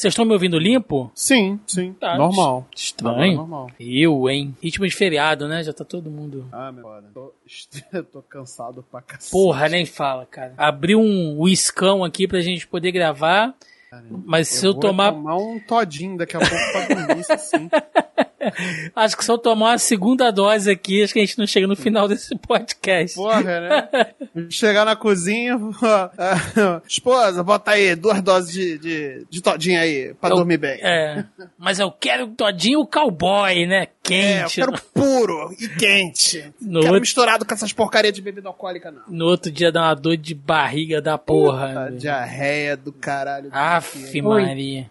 Vocês estão me ouvindo limpo? Sim, sim. Tá, normal. Estranho. Normal. Eu, hein? Ritmo de feriado, né? Já tá todo mundo. Ah, meu foda. Tô, tô cansado pra cacete. Porra, nem fala, cara. Abri um whiskão aqui pra gente poder gravar. Mas se eu, eu tomar. tomar um todinho daqui a pouco pra dormir, assim. acho que se eu tomar uma segunda dose aqui, acho que a gente não chega no final desse podcast. Porra, né? Chegar na cozinha, esposa, bota aí duas doses de, de, de todinho aí pra eu, dormir bem. É. Mas eu quero todinho cowboy, né? Quente. É, eu quero puro e quente. No quero outro... misturado com essas porcarias de bebida alcoólica, não. No outro dia dá uma dor de barriga da porra. Puta, diarreia do caralho. Aff, Maria.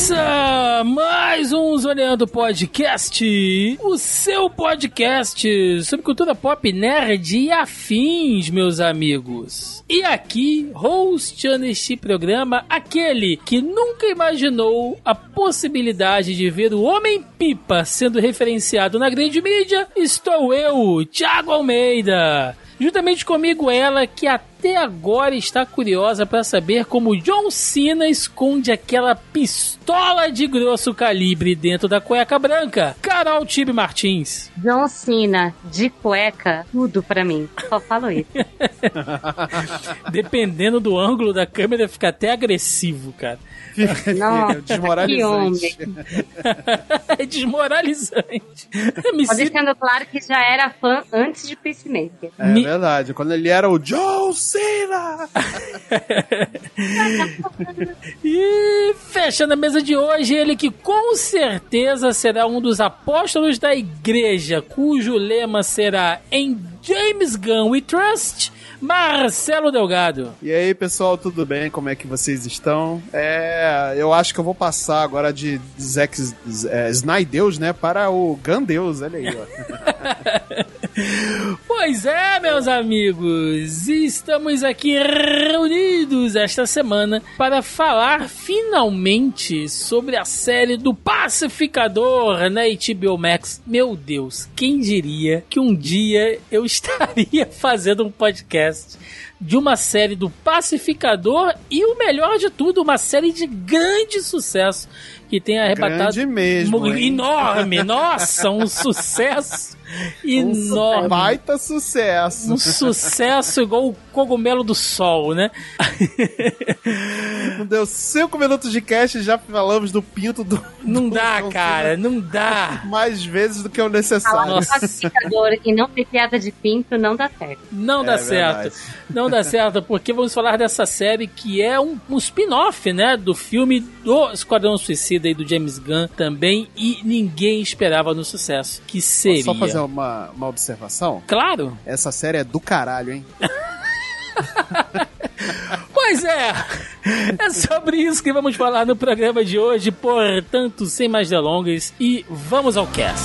Começa mais um Zoneando Podcast, o seu podcast sobre cultura pop nerd e afins, meus amigos. E aqui, hosteando este programa, aquele que nunca imaginou a possibilidade de ver o Homem-Pipa sendo referenciado na grande mídia, estou eu, Thiago Almeida. Juntamente comigo ela que até agora está curiosa para saber como John Cena esconde aquela pistola de grosso calibre dentro da cueca branca. Carol Tibe Martins. John Cena de cueca, tudo para mim. Só falo isso. Dependendo do ângulo da câmera fica até agressivo, cara. Nossa, desmoralizante. é desmoralizante. Me Só deixando claro que já era fã antes de Peacemaker. É Me... verdade, quando ele era o John Cena! e fechando a mesa de hoje, ele que com certeza será um dos apóstolos da igreja, cujo lema será em James Gunn We Trust Marcelo Delgado. E aí, pessoal, tudo bem? Como é que vocês estão? É, eu acho que eu vou passar agora de Zack é, Snydeus, né, para o Gandeus, olha aí, ó. Pois é, meus amigos, estamos aqui reunidos esta semana para falar finalmente sobre a série do Pacificador na HBO Max. Meu Deus, quem diria que um dia eu estaria fazendo um podcast de uma série do Pacificador e o melhor de tudo, uma série de grande sucesso que tem arrebatado Grande mesmo, enorme, nossa, um sucesso enorme. Um baita sucesso. Um sucesso igual o cogumelo do sol, né? Não deu cinco minutos de cast e já falamos do pinto do. Não do dá, cara, não dá. Mais vezes do que o necessário. Falar pacificador e não ter piada de pinto não dá certo. Não dá É certo. verdade. Não dá certo, porque vamos falar dessa série que é um, um spin-off, né? Do filme do Esquadrão Suicida e do James Gunn também. E ninguém esperava no sucesso. Que seria. Só fazer uma, uma observação. Claro. Essa série é do caralho, hein? Pois é, é sobre isso que vamos falar no programa de hoje. Portanto, sem mais delongas, e vamos ao cast.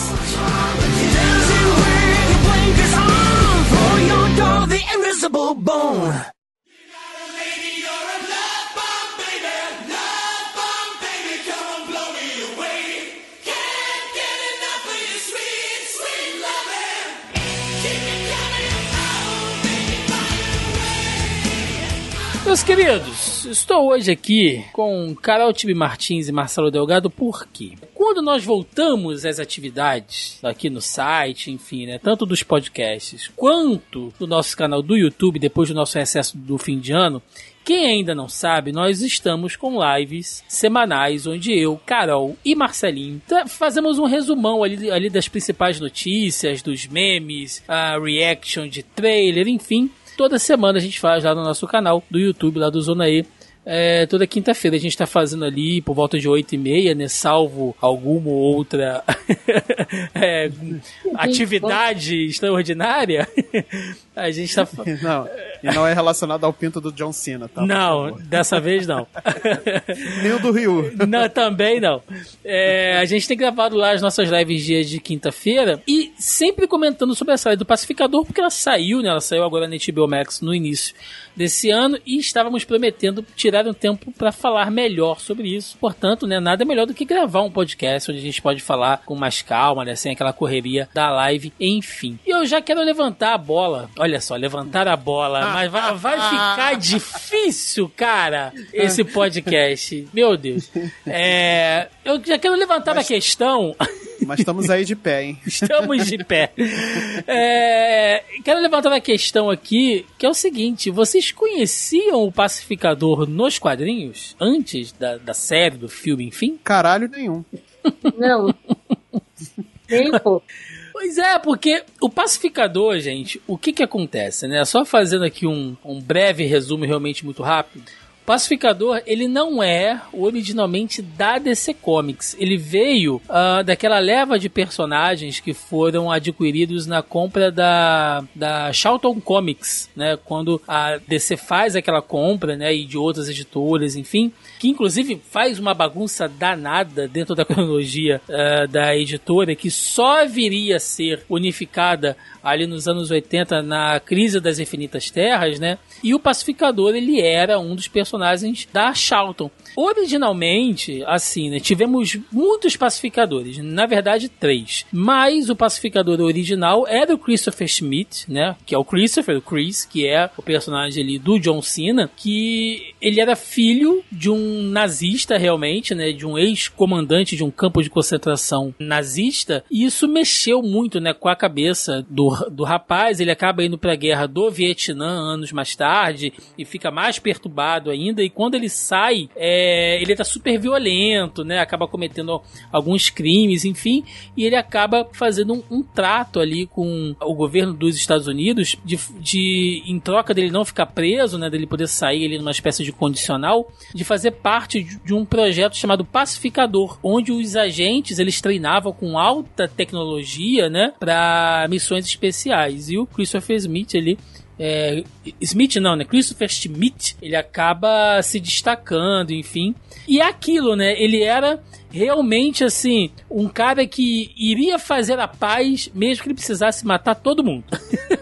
Meus queridos, estou hoje aqui com Carol Tibi Martins e Marcelo Delgado, por quê? Quando nós voltamos às atividades aqui no site, enfim, né, tanto dos podcasts quanto do nosso canal do YouTube, depois do nosso recesso do fim de ano, quem ainda não sabe, nós estamos com lives semanais onde eu, Carol e Marcelinho fazemos um resumão ali, ali das principais notícias, dos memes, a reaction de trailer, enfim. Toda semana a gente faz lá no nosso canal do YouTube, lá do Zona E. É, toda quinta-feira a gente tá fazendo ali por volta de 8 e meia, né? Salvo alguma ou outra é, atividade extraordinária. A gente tá. fa- Não, E não é relacionado ao pinto do John Cena, tá? Não, dessa vez não. Nem o do Ryu. Não, também não. É, a gente tem gravado lá as nossas lives dias de quinta-feira e sempre comentando sobre a série do Pacificador, porque ela saiu, né? Ela saiu agora na HBO Max no início desse ano e estávamos prometendo tirar um tempo para falar melhor sobre isso. Portanto, né, nada melhor do que gravar um podcast onde a gente pode falar com mais calma, né, sem aquela correria da live, enfim. E eu já quero levantar a bola. Olha só, levantar a bola, mas vai, vai ficar difícil, cara, esse podcast. Meu Deus. É, eu já quero levantar mas, a questão. Mas estamos aí de pé, hein? Estamos de pé. É, quero levantar a questão aqui, que é o seguinte: vocês conheciam o pacificador nos quadrinhos? Antes da, da série, do filme, enfim? Caralho nenhum. Não. Tempo. Pois é, porque o pacificador, gente, o que que acontece, né? Só fazendo aqui um, um breve resumo realmente muito rápido. Pacificador, ele não é originalmente da DC Comics. Ele veio uh, daquela leva de personagens que foram adquiridos na compra da, da Charlton Comics, né? Quando a DC faz aquela compra, né? E de outras editoras, enfim. Que inclusive faz uma bagunça danada dentro da cronologia uh, da editora, que só viria a ser unificada ali nos anos 80 na crise das infinitas terras, né? E o pacificador ele era um dos personagens da Charlton. Originalmente, assim, né, tivemos muitos pacificadores, na verdade três. Mas o pacificador original era o Christopher Schmidt, né, que é o Christopher, o Chris, que é o personagem ali do John Cena, que ele era filho de um nazista realmente, né, de um ex-comandante de um campo de concentração nazista, e isso mexeu muito, né, com a cabeça do, do rapaz. Ele acaba indo para a guerra do Vietnã anos mais tarde e fica mais perturbado ainda. E quando ele sai, é, ele tá super violento, né? Acaba cometendo alguns crimes, enfim, e ele acaba fazendo um, um trato ali com o governo dos Estados Unidos de, de, em troca dele não ficar preso, né? Dele poder sair ali numa espécie de condicional, de fazer parte de, de um projeto chamado Pacificador, onde os agentes eles treinavam com alta tecnologia, né? Para missões especiais. E o Christopher Smith ali é, Smith não, né? Christopher Schmidt, ele acaba se destacando, enfim. E é aquilo, né? Ele era realmente assim, um cara que iria fazer a paz mesmo que ele precisasse matar todo mundo.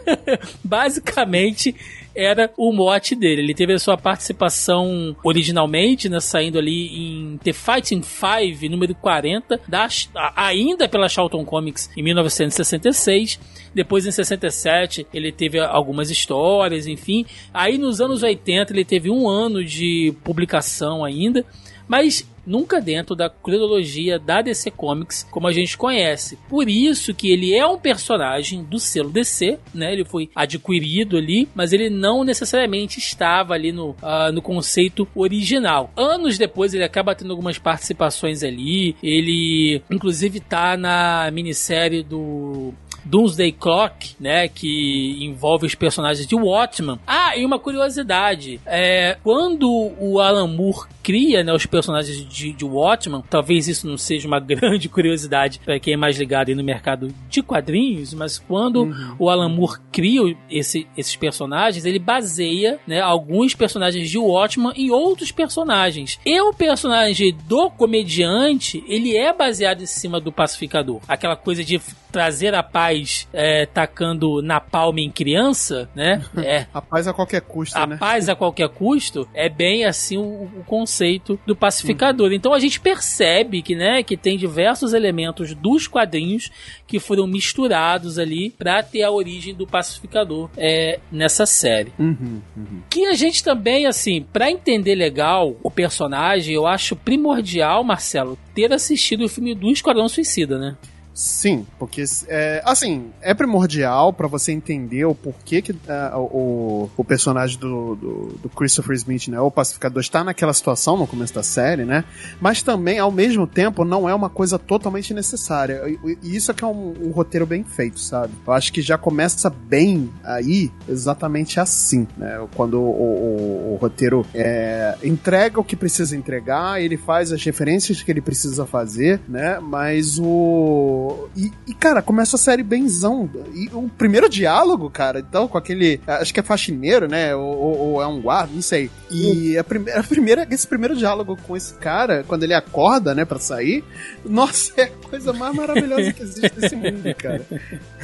Basicamente, era o mote dele. Ele teve a sua participação originalmente, né, saindo ali em The Fighting Five, número 40, da, ainda pela Charlton Comics em 1966. Depois, em 67, ele teve algumas histórias, enfim. Aí, nos anos 80, ele teve um ano de publicação ainda. Mas nunca dentro da cronologia da DC Comics como a gente conhece. Por isso que ele é um personagem do selo DC, né? Ele foi adquirido ali, mas ele não necessariamente estava ali no, uh, no conceito original. Anos depois ele acaba tendo algumas participações ali. Ele, inclusive, tá na minissérie do Doomsday Clock, né, que envolve os personagens de Watchman. Ah, e uma curiosidade, é, quando o Alan Moore cria né, os personagens de, de Watchman, talvez isso não seja uma grande curiosidade para quem é mais ligado no mercado de quadrinhos, mas quando uhum. o Alan Moore cria esse, esses personagens, ele baseia né, alguns personagens de Watchman em outros personagens. E o personagem do comediante, ele é baseado em cima do pacificador. Aquela coisa de trazer a paz é, tacando na palma em criança, né? É. a paz a qualquer custo, a né? A paz a qualquer custo é bem assim o, o conceito do pacificador. Então a gente percebe que, né, que tem diversos elementos dos quadrinhos que foram misturados ali para ter a origem do pacificador é, nessa série. Uhum, uhum. Que a gente também, assim, para entender legal o personagem, eu acho primordial, Marcelo, ter assistido o filme do Esquadrão Suicida, né? Sim, porque é, assim, é primordial para você entender o porquê que uh, o, o personagem do, do, do, Christopher Smith, né, o pacificador, está naquela situação no começo da série, né? Mas também, ao mesmo tempo, não é uma coisa totalmente necessária. E, e isso é que é um, um, roteiro bem feito, sabe? Eu acho que já começa bem aí, exatamente assim, né? Quando o, o, o roteiro é, entrega o que precisa entregar, ele faz as referências que ele precisa fazer, né? Mas o O, e, e, cara, começa a série benzão. E o primeiro diálogo, cara, então, com aquele. Acho que é faxineiro, né? Ou, ou, ou é um guarda, não sei. E a primeira, a primeira, esse primeiro diálogo com esse cara, quando ele acorda, né, pra sair, nossa, é a coisa mais maravilhosa que existe nesse mundo, cara.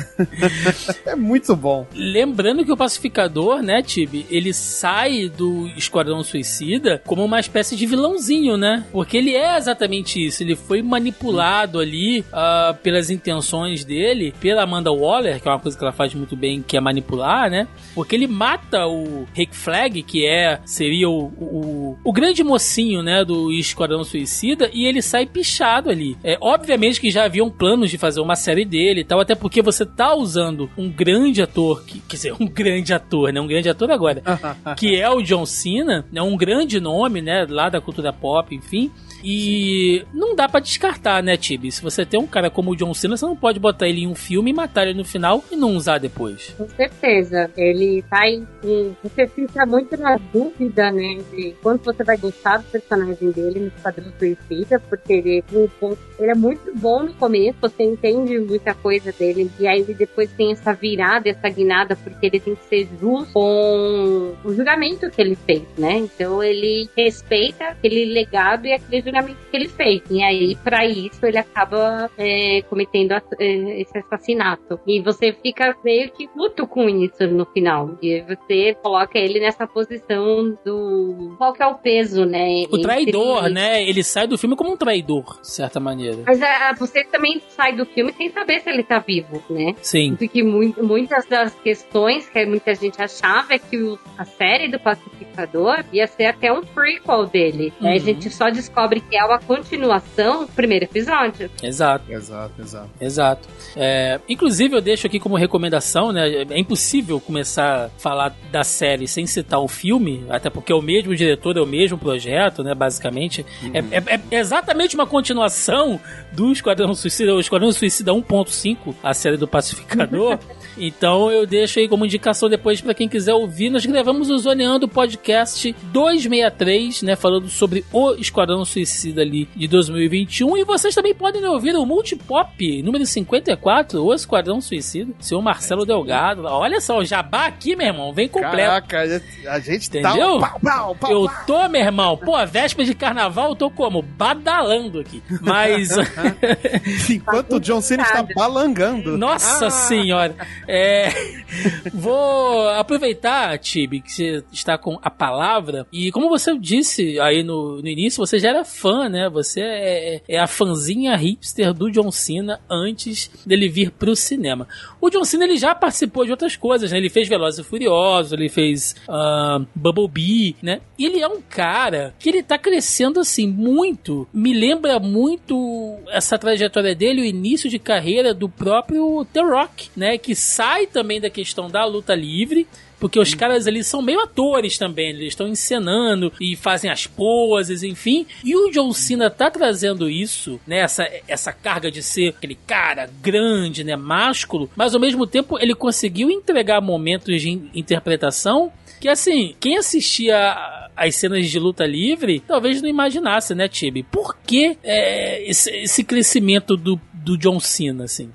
é muito bom. Lembrando que o pacificador, né, Tibi, ele sai do Esquadrão Suicida como uma espécie de vilãozinho, né? Porque ele é exatamente isso. Ele foi manipulado ali uh, pelas intenções dele, pela Amanda Waller, que é uma coisa que ela faz muito bem, que é manipular, né? Porque ele mata o Rick Flag, que é seria o, o, o grande mocinho, né, do Esquadrão Suicida, e ele sai pichado ali. É, obviamente que já haviam planos de fazer uma série dele e tal, até porque você tá usando um grande ator, que, quer dizer, um grande ator, né, um grande ator agora, que é o John Cena, né, um grande nome, né, lá da cultura pop, enfim, e não dá para descartar, né, Tibi? Se você tem um cara como o John Cena, você não pode botar ele em um filme e matar ele no final e não usar depois. Com certeza. Ele tá em. Você fica muito na dúvida, né, de quanto você vai gostar do personagem dele no Esquadrão Suicida, porque ele, ele é muito bom no começo, você entende muita coisa dele, e aí ele depois tem essa virada, essa guinada, porque ele tem que ser justo com o julgamento que ele fez, né? Então ele respeita aquele legado e aquele que ele fez. E aí, para isso, ele acaba é, cometendo é, esse assassinato. E você fica meio que puto com isso no final. E você coloca ele nessa posição do. Qual que é o peso, né? O traidor, Entre... né? Ele sai do filme como um traidor, de certa maneira. Mas é, você também sai do filme sem saber se ele tá vivo, né? Sim. Porque muitas das questões que muita gente achava é que o, a série do Pacificador ia ser até um prequel dele. Uhum. Aí a gente só descobre que é uma continuação do primeiro episódio. Exato. Exato, exato. Exato. É, inclusive, eu deixo aqui como recomendação, né? É impossível começar a falar da série sem citar o filme, até porque é o mesmo diretor, é o mesmo projeto, né? Basicamente. Uhum. É, é, é, exatamente uma continuação do Esquadrão Suicida, o Esquadrão Suicida 1.5, a série do Pacificador. então eu deixo aí como indicação depois para quem quiser ouvir. Nós gravamos o Zoneando Podcast 263, né? Falando sobre o Esquadrão Suicida Suicida ali de 2021. E vocês também podem ouvir o Multipop número 54, O Esquadrão Suicida, seu Marcelo Delgado. Olha só, o jabá aqui, meu irmão, vem completo. Caraca, a gente tá Entendeu? Tá um pau, pau, pau, eu tô, meu irmão, pô, a véspera de carnaval eu tô como? Badalando aqui. Mas. Enquanto o John Cena está balangando. Nossa ah. senhora. É... Vou aproveitar, Tibi, que você está com a palavra. E como você disse aí no, no início, você já era fã, né? Você é, é, é, a fanzinha hipster do John Cena antes dele vir pro cinema. O John Cena ele já participou de outras coisas, né? Ele fez Velozes e Furiosos, ele fez uh, Bumblebee, né? E ele é um cara que ele tá crescendo assim muito. Me lembra muito essa trajetória dele, o início de carreira do próprio The Rock, né? Que sai também da questão da luta livre porque os caras ali são meio atores também, eles estão encenando e fazem as poses, enfim. E o John Cena tá trazendo isso, né? Essa, essa carga de ser aquele cara grande, né? Másculo, mas ao mesmo tempo ele conseguiu entregar momentos de interpretação que, assim, quem assistia as cenas de luta livre talvez não imaginasse, né, Tibi? Por que é, esse, esse crescimento do, do John Cena, assim?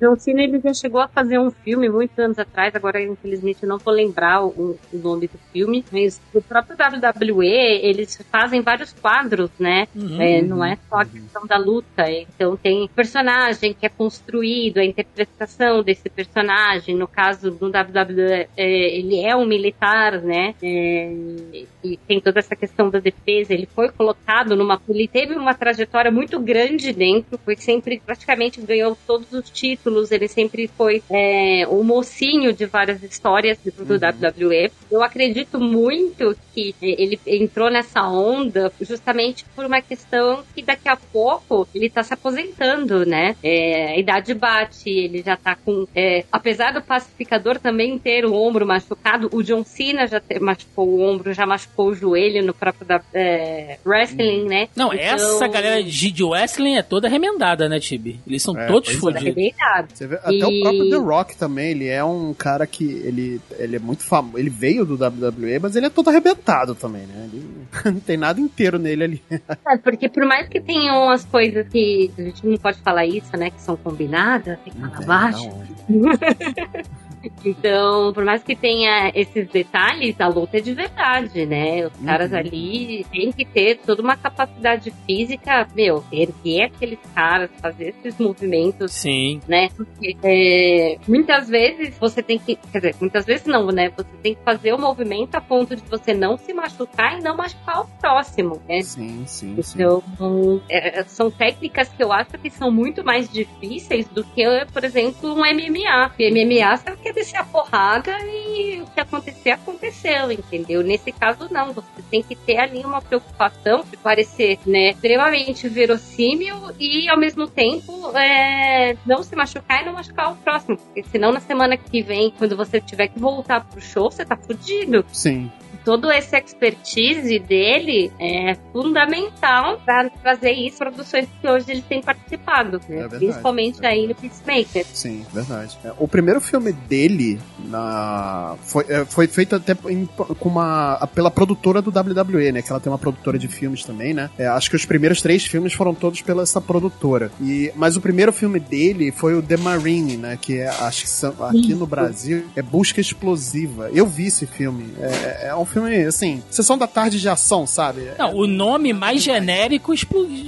John Cena ele já chegou a fazer um filme muitos anos atrás, agora infelizmente não vou lembrar o, o nome do filme, mas o próprio WWE eles fazem vários quadros, né? Uhum, é, não é só a questão da luta, então tem personagem que é construído, a interpretação desse personagem, no caso do WWE é, ele é um militar, né? É, e tem toda essa questão da defesa, ele foi colocado numa, ele teve uma trajetória muito grande dentro, foi sempre praticamente ganhou todos os títulos títulos, ele sempre foi é, o mocinho de várias histórias do uhum. WWE. Eu acredito muito que ele entrou nessa onda justamente por uma questão que daqui a pouco ele tá se aposentando, né? É, a idade bate, ele já tá com. É, apesar do pacificador também ter o ombro machucado, o John Cena já ter, machucou o ombro, já machucou o joelho no próprio da, é, wrestling, né? Não, então... essa galera de, de wrestling é toda remendada, né, Tibi? Eles são é, todos é. fodidos sabe? Vê, até e... o próprio The Rock também, ele é um cara que ele, ele é muito famoso. Ele veio do WWE, mas ele é todo arrebentado também, né? Ele não tem nada inteiro nele ali. É, porque por mais que tenham as coisas que a gente não pode falar isso, né? Que são combinadas, tem que falar baixo. Então, por mais que tenha esses detalhes, a luta é de verdade, né? Os uhum. caras ali têm que ter toda uma capacidade física, meu, erguer aqueles caras, fazer esses movimentos. Sim. Né? Porque é, muitas vezes você tem que. Quer dizer, muitas vezes não, né? Você tem que fazer o movimento a ponto de você não se machucar e não machucar o próximo, né? Sim, sim. Então, sim. É, são técnicas que eu acho que são muito mais difíceis do que, por exemplo, um MMA. Porque MMA, sabe que descer a porrada e o que acontecer, aconteceu, entendeu? Nesse caso, não. Você tem que ter ali uma preocupação de parecer, né, extremamente verossímil e, ao mesmo tempo, é, não se machucar e não machucar o próximo. Porque senão, na semana que vem, quando você tiver que voltar pro show, você tá fudido. Sim todo esse expertise dele é fundamental para trazer isso produções que hoje ele tem participado, né? É verdade, Principalmente é aí no Peacemaker. Sim, verdade. É, o primeiro filme dele na foi, é, foi feito até em, com uma pela produtora do WWE, né? Que ela tem uma produtora de filmes também, né? É, acho que os primeiros três filmes foram todos pela essa produtora. E mas o primeiro filme dele foi o The Marine, né? Que é acho que aqui no Brasil é Busca Explosiva. Eu vi esse filme. É, é um filme, assim, sessão da tarde de ação, sabe? Não, o nome mais genérico,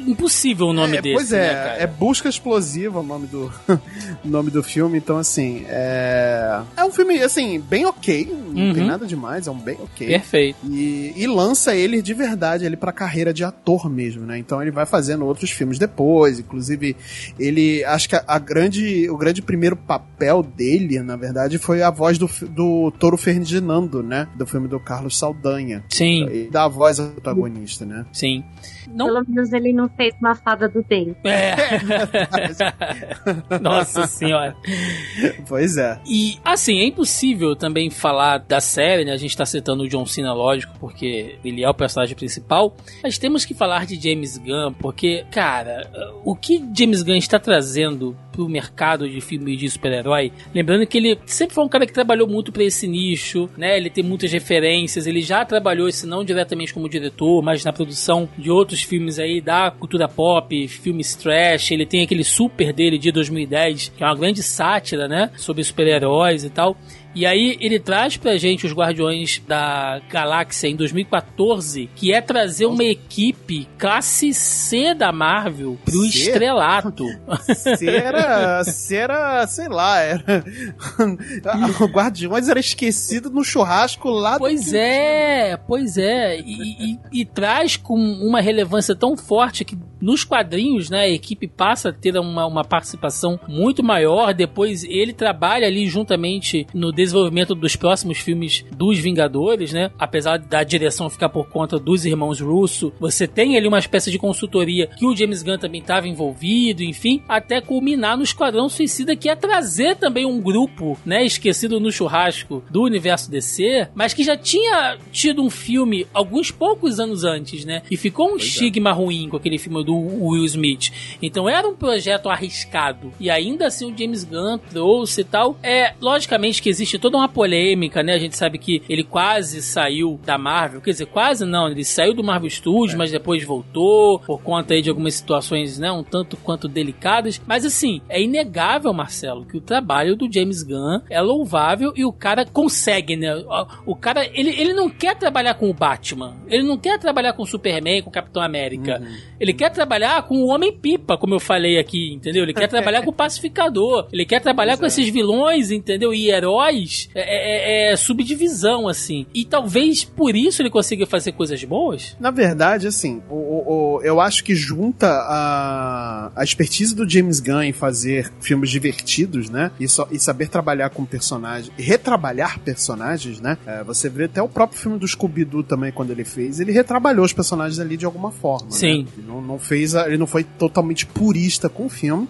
impossível o nome é, desse. Pois é, né, é Busca Explosiva o nome do, nome do filme, então assim, é. É um filme, assim, bem ok, não uhum. tem nada demais, é um bem ok. Perfeito. E, e lança ele de verdade, ele pra carreira de ator mesmo, né? Então ele vai fazendo outros filmes depois, inclusive ele, acho que a, a grande, o grande primeiro papel dele, na verdade, foi a voz do, do Toro Ferdinando, né? Do filme do Carlos Saldanha. Sim. E dá a voz ao protagonista, né? Sim. Não... Pelo menos ele não fez uma fada do bem. É. Nossa senhora. Pois é. E, assim, é impossível também falar da série, né? A gente tá citando o John Cena, lógico, porque ele é o personagem principal. Mas temos que falar de James Gunn, porque, cara, o que James Gunn está trazendo pro mercado de filmes de super-herói, lembrando que ele sempre foi um cara que trabalhou muito para esse nicho, né? Ele tem muitas referências, ele já trabalhou, se não diretamente como diretor, mas na produção de outros filmes aí da cultura pop, filmes trash, ele tem aquele super dele de 2010, que é uma grande sátira, né? Sobre super-heróis e tal. E aí ele traz pra gente os Guardiões da Galáxia em 2014, que é trazer uma equipe classe C da Marvel pro C? estrelato. C era, C era, sei lá, era o Guardiões era esquecido no churrasco lá Pois é, pois é. E, e, e traz com uma relevância tão forte que nos quadrinhos, né, a equipe passa a ter uma, uma participação muito maior. Depois ele trabalha ali juntamente no desenvolvimento dos próximos filmes dos Vingadores, né? Apesar da direção ficar por conta dos irmãos Russo, você tem ali uma espécie de consultoria que o James Gunn também estava envolvido, enfim, até culminar no Esquadrão Suicida, que é trazer também um grupo, né, esquecido no churrasco do universo DC, mas que já tinha tido um filme alguns poucos anos antes, né? E ficou um pois é. estigma é. ruim com aquele filme do Will Smith. Então era um projeto arriscado. E ainda assim o James Gunn trouxe e tal. É, logicamente que existe toda uma polêmica, né? A gente sabe que ele quase saiu da Marvel. Quer dizer, quase não. Ele saiu do Marvel Studios, é. mas depois voltou por conta aí de algumas situações, né? Um tanto quanto delicadas. Mas assim, é inegável, Marcelo, que o trabalho do James Gunn é louvável e o cara consegue, né? O cara, ele, ele não quer trabalhar com o Batman. Ele não quer trabalhar com o Superman, com o Capitão América. Uhum. Ele quer trabalhar com o Homem-Pipa, como eu falei aqui, entendeu? Ele quer trabalhar com o Pacificador. Ele quer trabalhar com esses vilões, entendeu? E heróis é, é, é, subdivisão, assim. E talvez por isso ele consiga fazer coisas boas? Na verdade, assim, o, o, eu acho que junta a, a expertise do James Gunn em fazer filmes divertidos, né? E, so, e saber trabalhar com personagens, retrabalhar personagens, né? É, você vê até o próprio filme do Scooby-Doo também, quando ele fez, ele retrabalhou os personagens ali de alguma forma. Né? Sim. Né? Não, não fez, a, ele não foi totalmente purista com o filme.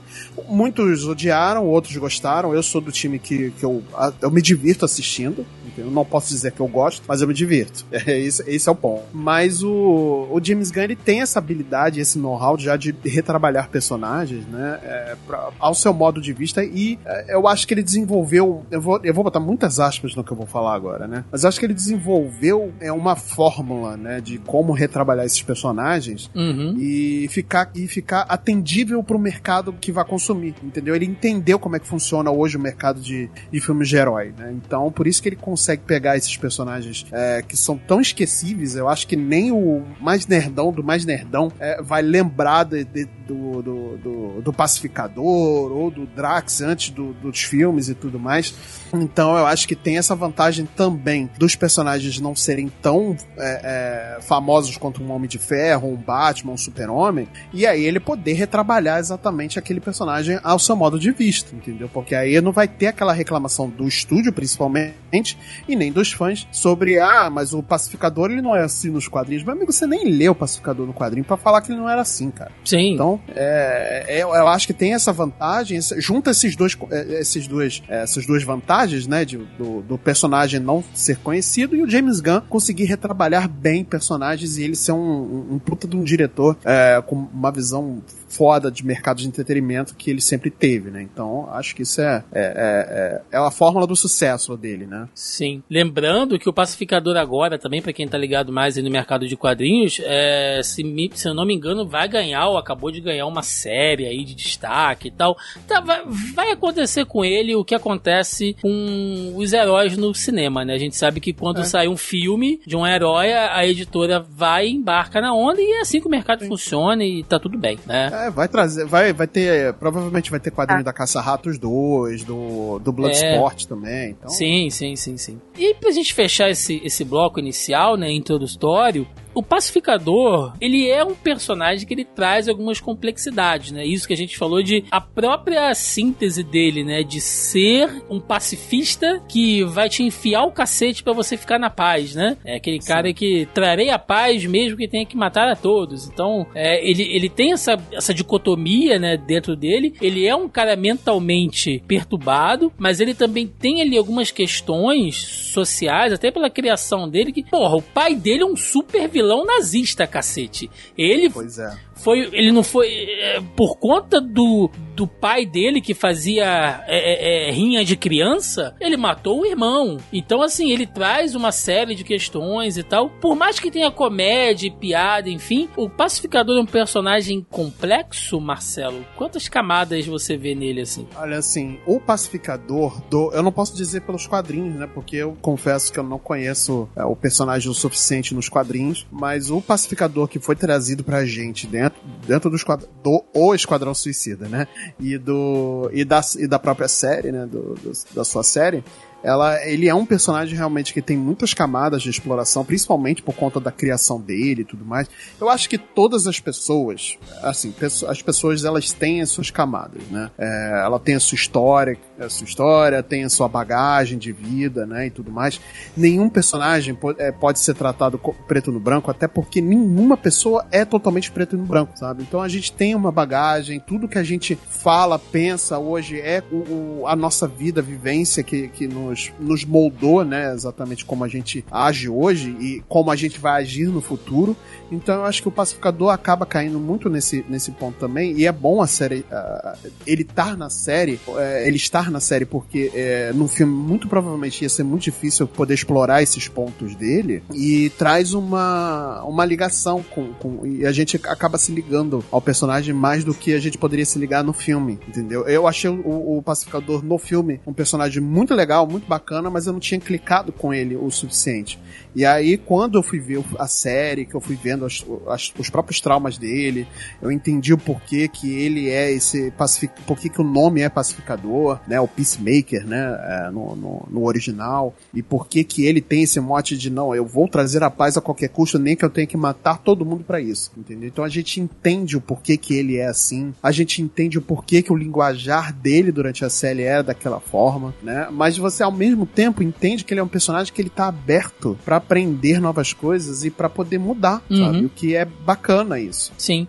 Muitos odiaram, outros gostaram. Eu sou do time que, que eu, eu me divirto assistindo Eu não posso dizer que eu gosto, mas eu me divirto. É, esse, esse é o ponto. Mas o, o James Gunn ele tem essa habilidade, esse know-how já de retrabalhar personagens, né? É, pra, ao seu modo de vista. E é, eu acho que ele desenvolveu. Eu vou, eu vou botar muitas aspas no que eu vou falar agora, né? Mas eu acho que ele desenvolveu é, uma fórmula, né? De como retrabalhar esses personagens uhum. e, ficar, e ficar atendível pro mercado que vai consumir, entendeu? Ele entendeu como é que funciona hoje o mercado de, de filmes de herói, né? Então, por isso que ele consegue pegar esses personagens é, que são tão esquecíveis, eu acho que nem o mais nerdão do mais nerdão é, vai lembrar de, de, do, do, do, do, Pacificador ou do Drax antes do, dos filmes e tudo mais. Então eu acho que tem essa vantagem também dos personagens não serem tão é, é, famosos quanto um Homem de Ferro, um Batman, um Super-Homem, e aí ele poder retrabalhar exatamente aquele personagem ao seu modo de vista, entendeu? Porque aí não vai ter aquela reclamação do estúdio, principalmente, e nem dos fãs sobre, ah, mas o Pacificador ele não é assim nos quadrinhos. Meu amigo, você nem leu o Pacificador no quadrinho para falar que ele não era assim, cara. Sim. Então, é, é, eu acho que tem essa vantagem, junta esses dois, é, esses dois, é, essas duas vantagens, né, de, do, do, personagem não ser conhecido e o James Gunn conseguir retrabalhar bem personagens e ele ser um, um, um puta de um diretor é, com uma visão foda de mercado de entretenimento que ele sempre teve, né? Então, acho que isso é, é, é, é a fórmula do sucesso dele, né? Sim. Lembrando que o Pacificador agora, também, para quem tá ligado mais no mercado de quadrinhos, é, se, me, se eu não me engano, vai ganhar ou acabou de ganhar uma série aí de destaque e tal. Tá, vai, vai acontecer com ele o que acontece com os heróis no cinema, né? A gente sabe que quando é. sai um filme de um herói, a editora vai embarca na onda e é assim que o mercado Sim. funciona e tá tudo bem, né? É, vai trazer, vai, vai ter, provavelmente vai ter quadrinho ah. da Caça Ratos 2, do, do Bloodsport é. também. Então... Sim, sim, sim, sim. E pra gente fechar esse, esse bloco inicial, né, introdutório, o pacificador, ele é um personagem que ele traz algumas complexidades, né? Isso que a gente falou de a própria síntese dele, né? De ser um pacifista que vai te enfiar o cacete para você ficar na paz, né? É aquele Sim. cara que trarei a paz mesmo que tenha que matar a todos. Então, é, ele, ele tem essa, essa dicotomia, né? Dentro dele. Ele é um cara mentalmente perturbado, mas ele também tem ali algumas questões sociais, até pela criação dele, que, porra, o pai dele é um super vilão vilão nazista, cacete. Ele. Pois é foi ele não foi é, por conta do, do pai dele que fazia é, é, é, rinha de criança ele matou o irmão. Então assim ele traz uma série de questões e tal. Por mais que tenha comédia piada enfim o pacificador é um personagem complexo Marcelo. Quantas camadas você vê nele assim? Olha assim o pacificador do eu não posso dizer pelos quadrinhos né? Porque eu confesso que eu não conheço é, o personagem o suficiente nos quadrinhos. Mas o pacificador que foi trazido pra gente dentro dentro, dentro do, esquadrão, do o Esquadrão Suicida, né? E, do, e, da, e da própria série, né? Do, do, da sua série ela, ele é um personagem realmente que tem muitas camadas de exploração, principalmente por conta da criação dele e tudo mais. Eu acho que todas as pessoas, assim, as pessoas elas têm as suas camadas, né? É, ela tem a sua história, a sua história, tem a sua bagagem de vida, né, e tudo mais. Nenhum personagem pode, é, pode ser tratado preto no branco, até porque nenhuma pessoa é totalmente preto no branco, sabe? Então a gente tem uma bagagem, tudo que a gente fala, pensa hoje é o, o, a nossa vida, a vivência que, que nos, nos moldou, né? Exatamente como a gente age hoje e como a gente vai agir no futuro. Então eu acho que o Pacificador acaba caindo muito nesse, nesse ponto também. E é bom a série. Uh, ele estar na série. Uh, ele estar na série, porque uh, no filme muito provavelmente ia ser muito difícil poder explorar esses pontos dele. E traz uma, uma ligação com, com. E a gente acaba se ligando ao personagem mais do que a gente poderia se ligar no filme. Entendeu? Eu achei o, o Pacificador no filme um personagem muito legal, muito bacana, mas eu não tinha clicado com ele o suficiente. E aí, quando eu fui ver a série, que eu fui vendo as, as, os próprios traumas dele, eu entendi o porquê que ele é esse pacificador, porquê que o nome é pacificador, né? O Peacemaker, né? É, no, no, no, original. E porquê que ele tem esse mote de não, eu vou trazer a paz a qualquer custo, nem que eu tenha que matar todo mundo para isso, entendeu? Então a gente entende o porquê que ele é assim, a gente entende o porquê que o linguajar dele durante a série é daquela forma, né? Mas você ao mesmo tempo entende que ele é um personagem que ele tá aberto para aprender novas coisas e para poder mudar, uhum. sabe? O que é bacana isso. Sim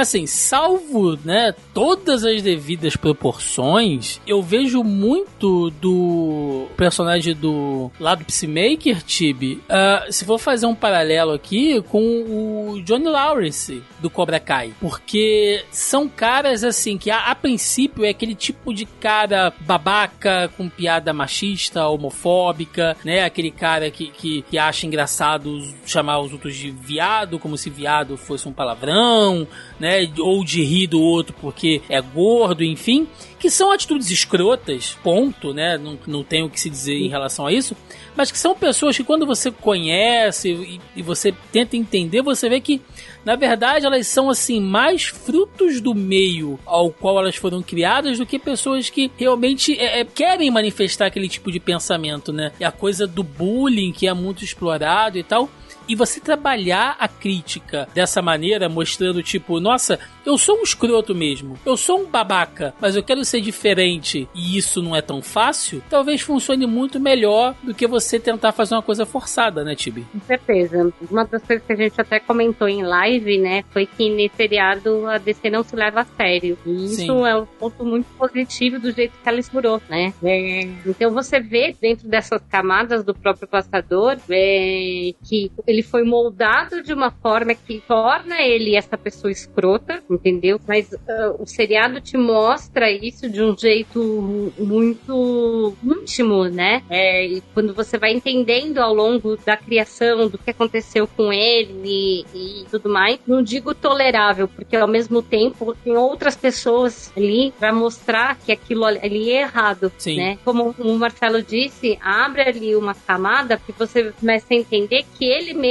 assim, salvo, né, todas as devidas proporções, eu vejo muito do personagem do lado Peacemaker, Tibi, uh, se for fazer um paralelo aqui com o Johnny Lawrence do Cobra Kai, porque são caras assim que a, a princípio é aquele tipo de cara babaca com piada machista, homofóbica, né, aquele cara que, que, que acha engraçado chamar os outros de viado, como se viado fosse um palavrão, né? Ou de rir do outro porque é gordo, enfim. Que são atitudes escrotas, ponto, né? Não, não tenho o que se dizer em relação a isso. Mas que são pessoas que quando você conhece e, e você tenta entender, você vê que na verdade, elas são assim mais frutos do meio ao qual elas foram criadas do que pessoas que realmente é, é, querem manifestar aquele tipo de pensamento, né? E a coisa do bullying que é muito explorado e tal. E você trabalhar a crítica dessa maneira, mostrando tipo, nossa, eu sou um escroto mesmo, eu sou um babaca, mas eu quero ser diferente e isso não é tão fácil, talvez funcione muito melhor do que você tentar fazer uma coisa forçada, né, Tibi? Com certeza. Uma das coisas que a gente até comentou em live, né, foi que nesse seriado a DC não se leva a sério. E isso Sim. é um ponto muito positivo do jeito que ela explorou, né? É, então você vê dentro dessas camadas do próprio passador é, que ele foi moldado de uma forma que torna ele essa pessoa escrota, entendeu? Mas uh, o seriado te mostra isso de um jeito muito íntimo, né? É, e quando você vai entendendo ao longo da criação do que aconteceu com ele e, e tudo mais, não digo tolerável, porque ao mesmo tempo tem outras pessoas ali para mostrar que aquilo ali é errado, Sim. né? Como o Marcelo disse, abre ali uma camada que você começa a entender que ele mesmo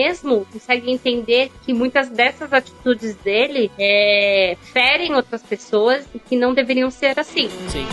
consegue entender que muitas dessas atitudes dele é, ferem outras pessoas e que não deveriam ser assim. Sim.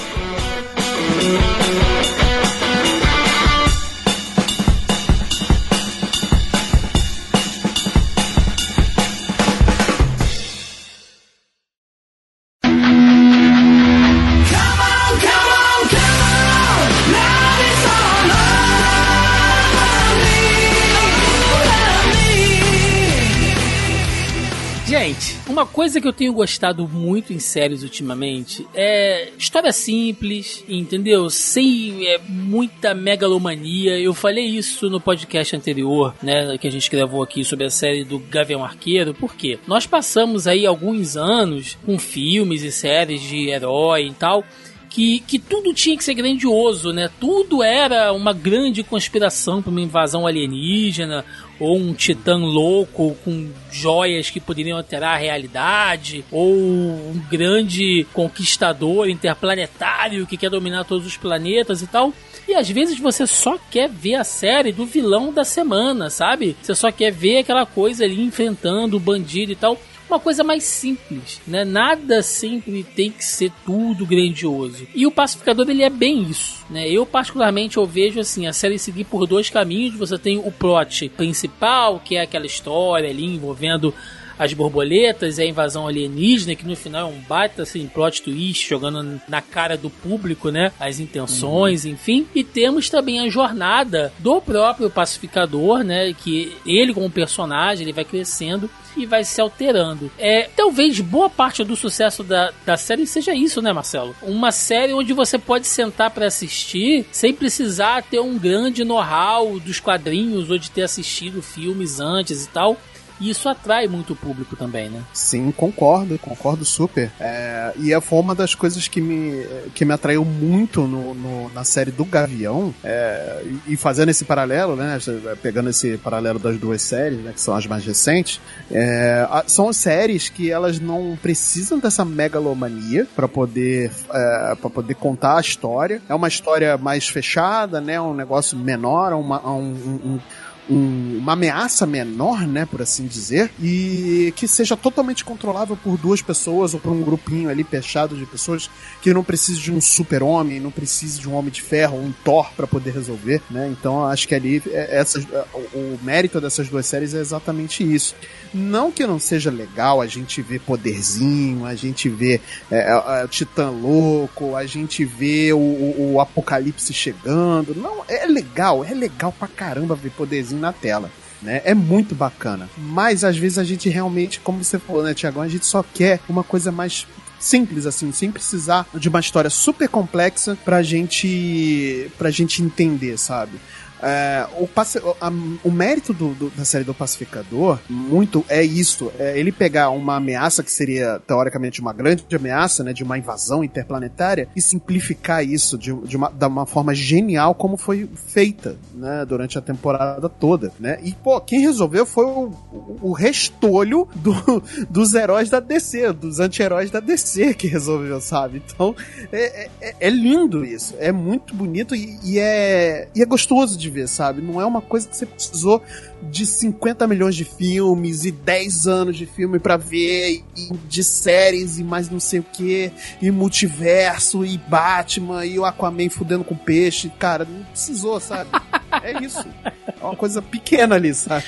Uma coisa que eu tenho gostado muito em séries ultimamente é história simples, entendeu? Sem é, muita megalomania. Eu falei isso no podcast anterior, né, que a gente gravou aqui sobre a série do Gavião Arqueiro, porque nós passamos aí alguns anos com filmes e séries de herói e tal, que, que tudo tinha que ser grandioso, né? Tudo era uma grande conspiração para uma invasão alienígena, ou um titã louco com joias que poderiam alterar a realidade, ou um grande conquistador interplanetário que quer dominar todos os planetas e tal. E às vezes você só quer ver a série do vilão da semana, sabe? Você só quer ver aquela coisa ali enfrentando o bandido e tal uma coisa mais simples, né? Nada sempre tem que ser tudo grandioso. E o Pacificador ele é bem isso, né? Eu particularmente eu vejo assim a série seguir por dois caminhos. Você tem o plot principal, que é aquela história ali envolvendo as borboletas e a invasão alienígena, que no final é um baita assim, plot twist, jogando na cara do público, né? As intenções, uhum. enfim. E temos também a jornada do próprio pacificador, né? Que ele, como personagem, ele vai crescendo e vai se alterando. É, talvez boa parte do sucesso da, da série seja isso, né, Marcelo? Uma série onde você pode sentar para assistir sem precisar ter um grande know-how dos quadrinhos ou de ter assistido filmes antes e tal. E isso atrai muito o público também, né? Sim, concordo, concordo super. É, e foi uma das coisas que me, que me atraiu muito no, no na série do Gavião. É, e fazendo esse paralelo, né? Pegando esse paralelo das duas séries, né? Que são as mais recentes. É, são séries que elas não precisam dessa megalomania para poder, é, poder contar a história. É uma história mais fechada, né? Um negócio menor, uma, um, um um, uma ameaça menor, né, por assim dizer, e que seja totalmente controlável por duas pessoas ou por um grupinho ali fechado de pessoas que não precise de um super-homem, não precise de um homem de ferro, um Thor para poder resolver, né? Então acho que ali é, é, o mérito dessas duas séries é exatamente isso. Não que não seja legal a gente ver poderzinho, a gente ver é, é, Titã louco, a gente ver o, o, o apocalipse chegando. Não, é legal, é legal pra caramba ver poderzinho na tela. Né? É muito bacana. Mas às vezes a gente realmente, como você falou, né, Tiagão, a gente só quer uma coisa mais simples assim, sem precisar de uma história super complexa pra gente pra gente entender, sabe? É, o, a, o mérito do, do, da série do Pacificador, muito, é isso. É ele pegar uma ameaça que seria, teoricamente, uma grande ameaça, né? De uma invasão interplanetária e simplificar isso de, de, uma, uma forma genial como foi feita, né? Durante a temporada toda, né? E, pô, quem resolveu foi o, o restolho do, dos heróis da DC, dos anti-heróis da DC que resolveu, sabe? Então, é, é, é lindo isso. É muito bonito e, e, é, e é gostoso de ver, sabe? Não é uma coisa que você precisou de 50 milhões de filmes e 10 anos de filme para ver, e de séries e mais não sei o que, e multiverso, e Batman, e o Aquaman fudendo com peixe. Cara, não precisou, sabe? É isso. É uma coisa pequena ali, sabe?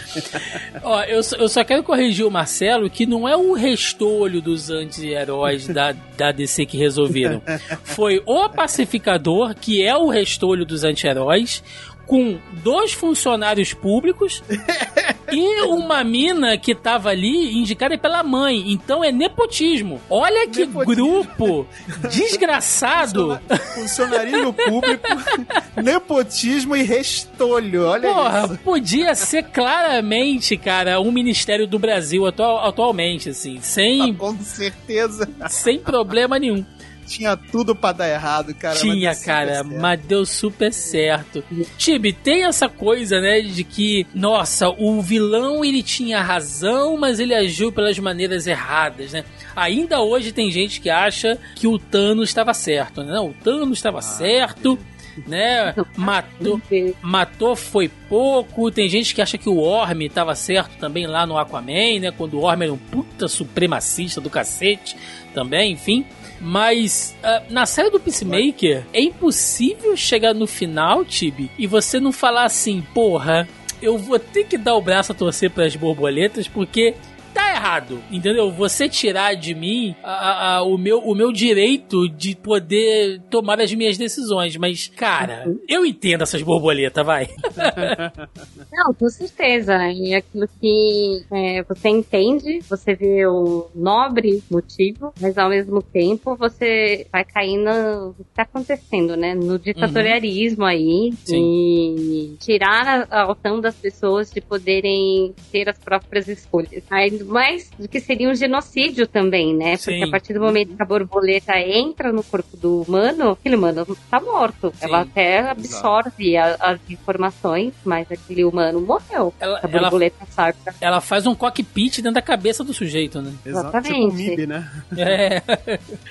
Ó, eu, eu só quero corrigir o Marcelo que não é o restolho dos anti-heróis da, da DC que resolveram. Foi o pacificador, que é o restolho dos anti-heróis, com dois funcionários públicos e uma mina que tava ali indicada pela mãe. Então é nepotismo. Olha que nepotismo. grupo desgraçado. Funcionarismo público, nepotismo e restolho. Olha Porra, isso. podia ser claramente, cara, um ministério do Brasil atual, atualmente, assim, sem. Com certeza. Sem problema nenhum tinha tudo para dar errado, cara. Tinha, mas cara, mas deu super certo. Tibi, tem essa coisa, né, de que, nossa, o vilão ele tinha razão, mas ele agiu pelas maneiras erradas, né? Ainda hoje tem gente que acha que o Thanos estava certo, né? Não, o Thanos estava ah, certo né? Matou, matou foi pouco. Tem gente que acha que o Orm estava certo também lá no Aquaman, né? Quando o Orm era um puta supremacista do cacete também, enfim. Mas uh, na série do Peacemaker é impossível chegar no final, Tibi, e você não falar assim, porra, eu vou ter que dar o braço a torcer para as borboletas porque tá errado, entendeu? Você tirar de mim a, a, o, meu, o meu direito de poder tomar as minhas decisões. Mas, cara, eu entendo essas borboletas, vai. Não, com certeza. E aquilo que é, você entende, você vê o nobre motivo, mas ao mesmo tempo você vai cair no que tá acontecendo, né? No ditatorialismo uhum. aí. Sim. E tirar a, a ação das pessoas de poderem ter as próprias escolhas. Aí mais do que seria um genocídio também, né? Sim. Porque a partir do momento que a borboleta entra no corpo do humano, aquele humano tá morto. Sim. Ela até absorve a, as informações, mas aquele humano morreu. Ela, a borboleta ela. Ela faz um cockpit dentro da cabeça do sujeito, né? Exatamente. Tipo o MIB, né? É.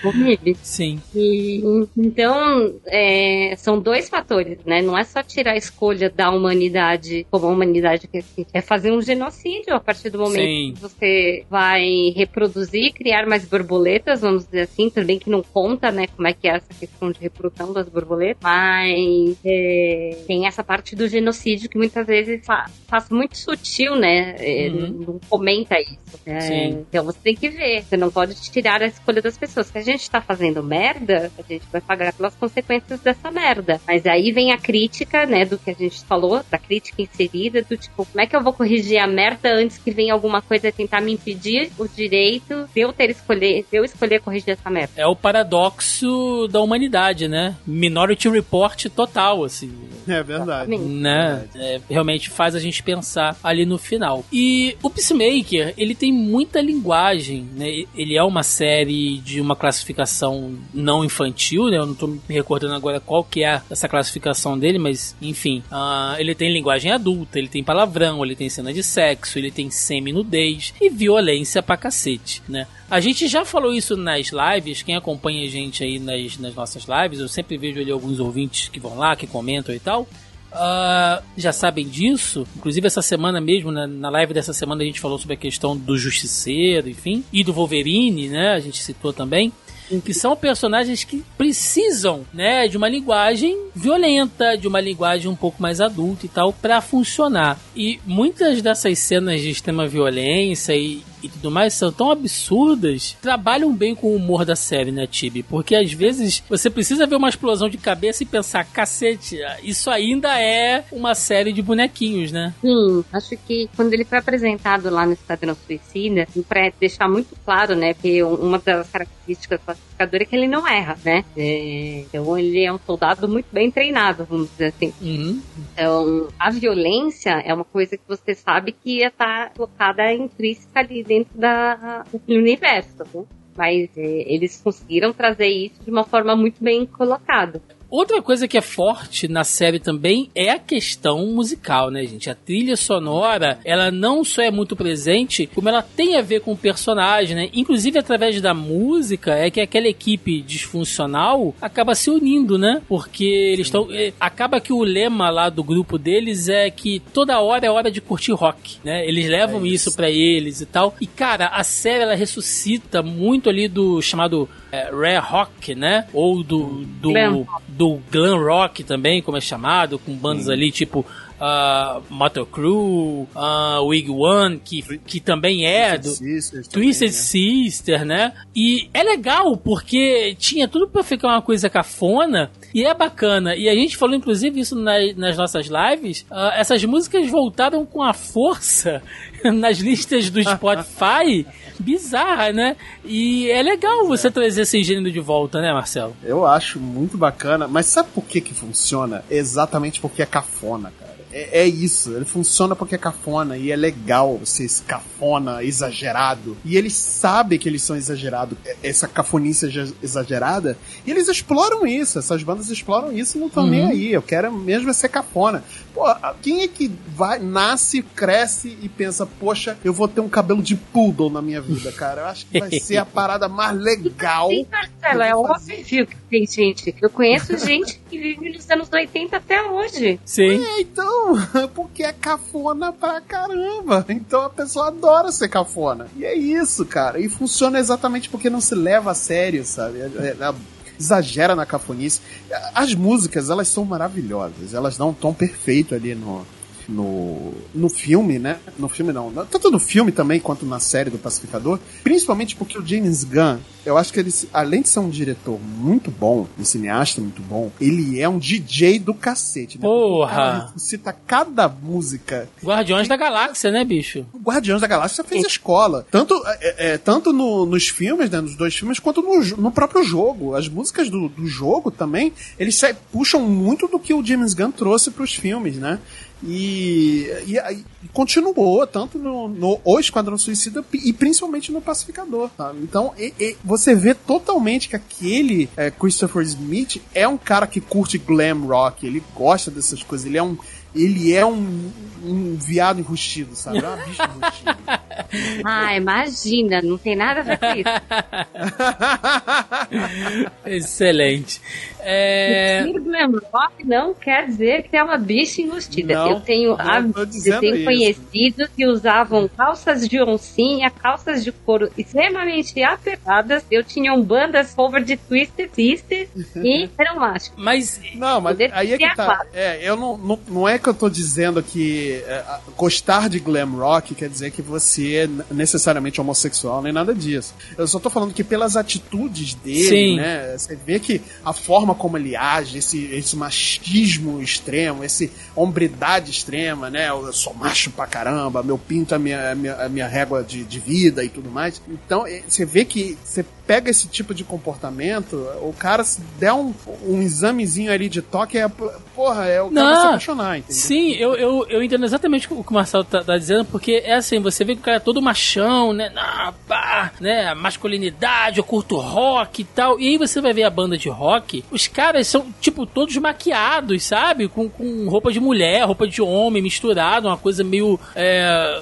O MIB. Sim. E, então, é, são dois fatores, né? Não é só tirar a escolha da humanidade, como a humanidade quer, quer fazer um genocídio a partir do momento Sim. que você você vai reproduzir, criar mais borboletas, vamos dizer assim, também que não conta, né, como é que é essa questão de reprodução das borboletas, mas é, tem essa parte do genocídio que muitas vezes fa faz muito sutil, né, é, uhum. não comenta isso. Né? Então você tem que ver, você não pode tirar a escolha das pessoas. Se a gente tá fazendo merda, a gente vai pagar pelas consequências dessa merda. Mas aí vem a crítica, né, do que a gente falou, da crítica inserida, do tipo, como é que eu vou corrigir a merda antes que venha alguma coisa tentar me impedir o direito de eu ter escolher, de eu escolher corrigir essa merda. É o paradoxo da humanidade, né? Minority Report total, assim. É verdade. Né? É, realmente faz a gente pensar ali no final. E o Peacemaker, ele tem muita linguagem, né? Ele é uma série de uma classificação não infantil, né? Eu não tô me recordando agora qual que é essa classificação dele, mas enfim, uh, ele tem linguagem adulta, ele tem palavrão, ele tem cena de sexo, ele tem semi-nudez e violência pra cacete, né? A gente já falou isso nas lives, quem acompanha a gente aí nas, nas nossas lives, eu sempre vejo ali alguns ouvintes que vão lá, que comentam e tal. Uh, já sabem disso. Inclusive, essa semana mesmo, na, na, live dessa semana, a gente falou sobre a questão do Justiceiro, enfim, e do Wolverine, né? A gente citou também que são personagens que precisam, né, de uma linguagem violenta, de uma linguagem um pouco mais adulta e tal, para funcionar. E muitas dessas cenas de extrema violência e, e tudo mais são tão absurdas, trabalham bem com o humor da série, né, Tibi? Porque às vezes você precisa ver uma explosão de cabeça e pensar, cacete, isso ainda é uma série de bonequinhos, né? Sim, acho que quando ele foi apresentado lá no Esquadrão Suicida, para deixar muito claro, né, que uma das características é que ele não erra, né? É, então ele é um soldado muito bem treinado, vamos dizer assim. Uhum. Então, a violência é uma coisa que você sabe que ia estar colocada intrínseca ali dentro da, do universo, né? Mas é, eles conseguiram trazer isso de uma forma muito bem colocada. Outra coisa que é forte na série também é a questão musical, né, gente? A trilha sonora, ela não só é muito presente, como ela tem a ver com o personagem, né? Inclusive, através da música, é que aquela equipe disfuncional acaba se unindo, né? Porque eles estão. É, acaba que o lema lá do grupo deles é que toda hora é hora de curtir rock, né? Eles levam é isso, isso para eles e tal. E, cara, a série ela ressuscita muito ali do chamado é, rare rock, né? Ou do, do, do glam rock também, como é chamado, com bandas Sim. ali tipo uh, Motor Crew, uh, Wig One, que, que também é do Sisters Twisted também, né? Sister, né? E é legal porque tinha tudo pra ficar uma coisa cafona e é bacana. E a gente falou inclusive isso nas, nas nossas lives. Uh, essas músicas voltaram com a força nas listas do Spotify bizarra, né? E é legal você trazer esse gênero de volta, né, Marcelo? Eu acho muito bacana, mas sabe por que que funciona? Exatamente porque é cafona, cara. É, é, isso, ele funciona porque é cafona e é legal ser cafona, exagerado. E eles sabem que eles são exagerados, é, essa cafonice exagerada, e eles exploram isso, essas bandas exploram isso e não estão uhum. nem aí. Eu quero mesmo é ser cafona. Pô, quem é que vai, nasce, cresce e pensa, poxa, eu vou ter um cabelo de poodle na minha vida, cara? Eu acho que vai ser a parada mais legal. Sim, Marcelo, é óbvio que tem gente. Eu conheço gente que vive nos anos 80 até hoje. Sim. É, então, porque é cafona pra caramba. Então a pessoa adora ser cafona. E é isso, cara. E funciona exatamente porque não se leva a sério, sabe? É, é, exagera na cafonice. As músicas, elas são maravilhosas. Elas dão um tom perfeito ali no, no, no filme, né? No filme não. Tanto no filme também quanto na série do Pacificador. Principalmente porque o James Gunn, eu acho que ele, além de ser um diretor muito bom, um cineasta muito bom, ele é um DJ do cacete. Né? Porra! cita cada música. Guardiões da Galáxia, né, bicho? Guardiões da Galáxia fez a escola. Tanto, é, é, tanto no, nos filmes, né, nos dois filmes, quanto no, no próprio jogo. As músicas do, do jogo também, eles puxam muito do que o James Gunn trouxe para os filmes, né? E, e, e, continuou tanto no, no O Esquadrão Suicida e principalmente no Pacificador. Sabe? Então e, e você vê totalmente que aquele é, Christopher Smith é um cara que curte glam rock, ele gosta dessas coisas, ele é um ele é um, um viado enrustido, sabe? É uma bicha enrustida. ah, imagina, não tem nada a ver com isso. Excelente. É... rock não quer dizer que é uma bicha enrustida. Não, eu tenho, a, eu tenho conhecidos que usavam calças de oncinha, calças de couro extremamente apertadas. Eu tinha bandas cover de Twister Sister e eram máscaras. Mas. Não, mas aí é que tá. É, eu não, não, não é que eu tô dizendo que é, gostar de glam rock quer dizer que você é necessariamente homossexual, nem nada disso. Eu só tô falando que pelas atitudes dele, Sim. né? Você vê que a forma como ele age, esse, esse machismo extremo, esse hombridade extrema, né? Eu sou macho pra caramba, meu pinto é a minha, a minha, a minha régua de, de vida e tudo mais. Então, é, você vê que você pega esse tipo de comportamento, o cara se der um, um examezinho ali de toque, é, porra, é o cara Não, se apaixonar, entendeu? Sim, eu, eu, eu entendo exatamente o que o Marcelo tá, tá, dizendo, porque é assim, você vê que o cara é todo machão, né? Ah, pá, né? Masculinidade, eu curto rock e tal. E aí você vai ver a banda de rock, os caras são, tipo, todos maquiados, sabe? Com, com roupa de mulher, roupa de homem misturado, uma coisa meio é,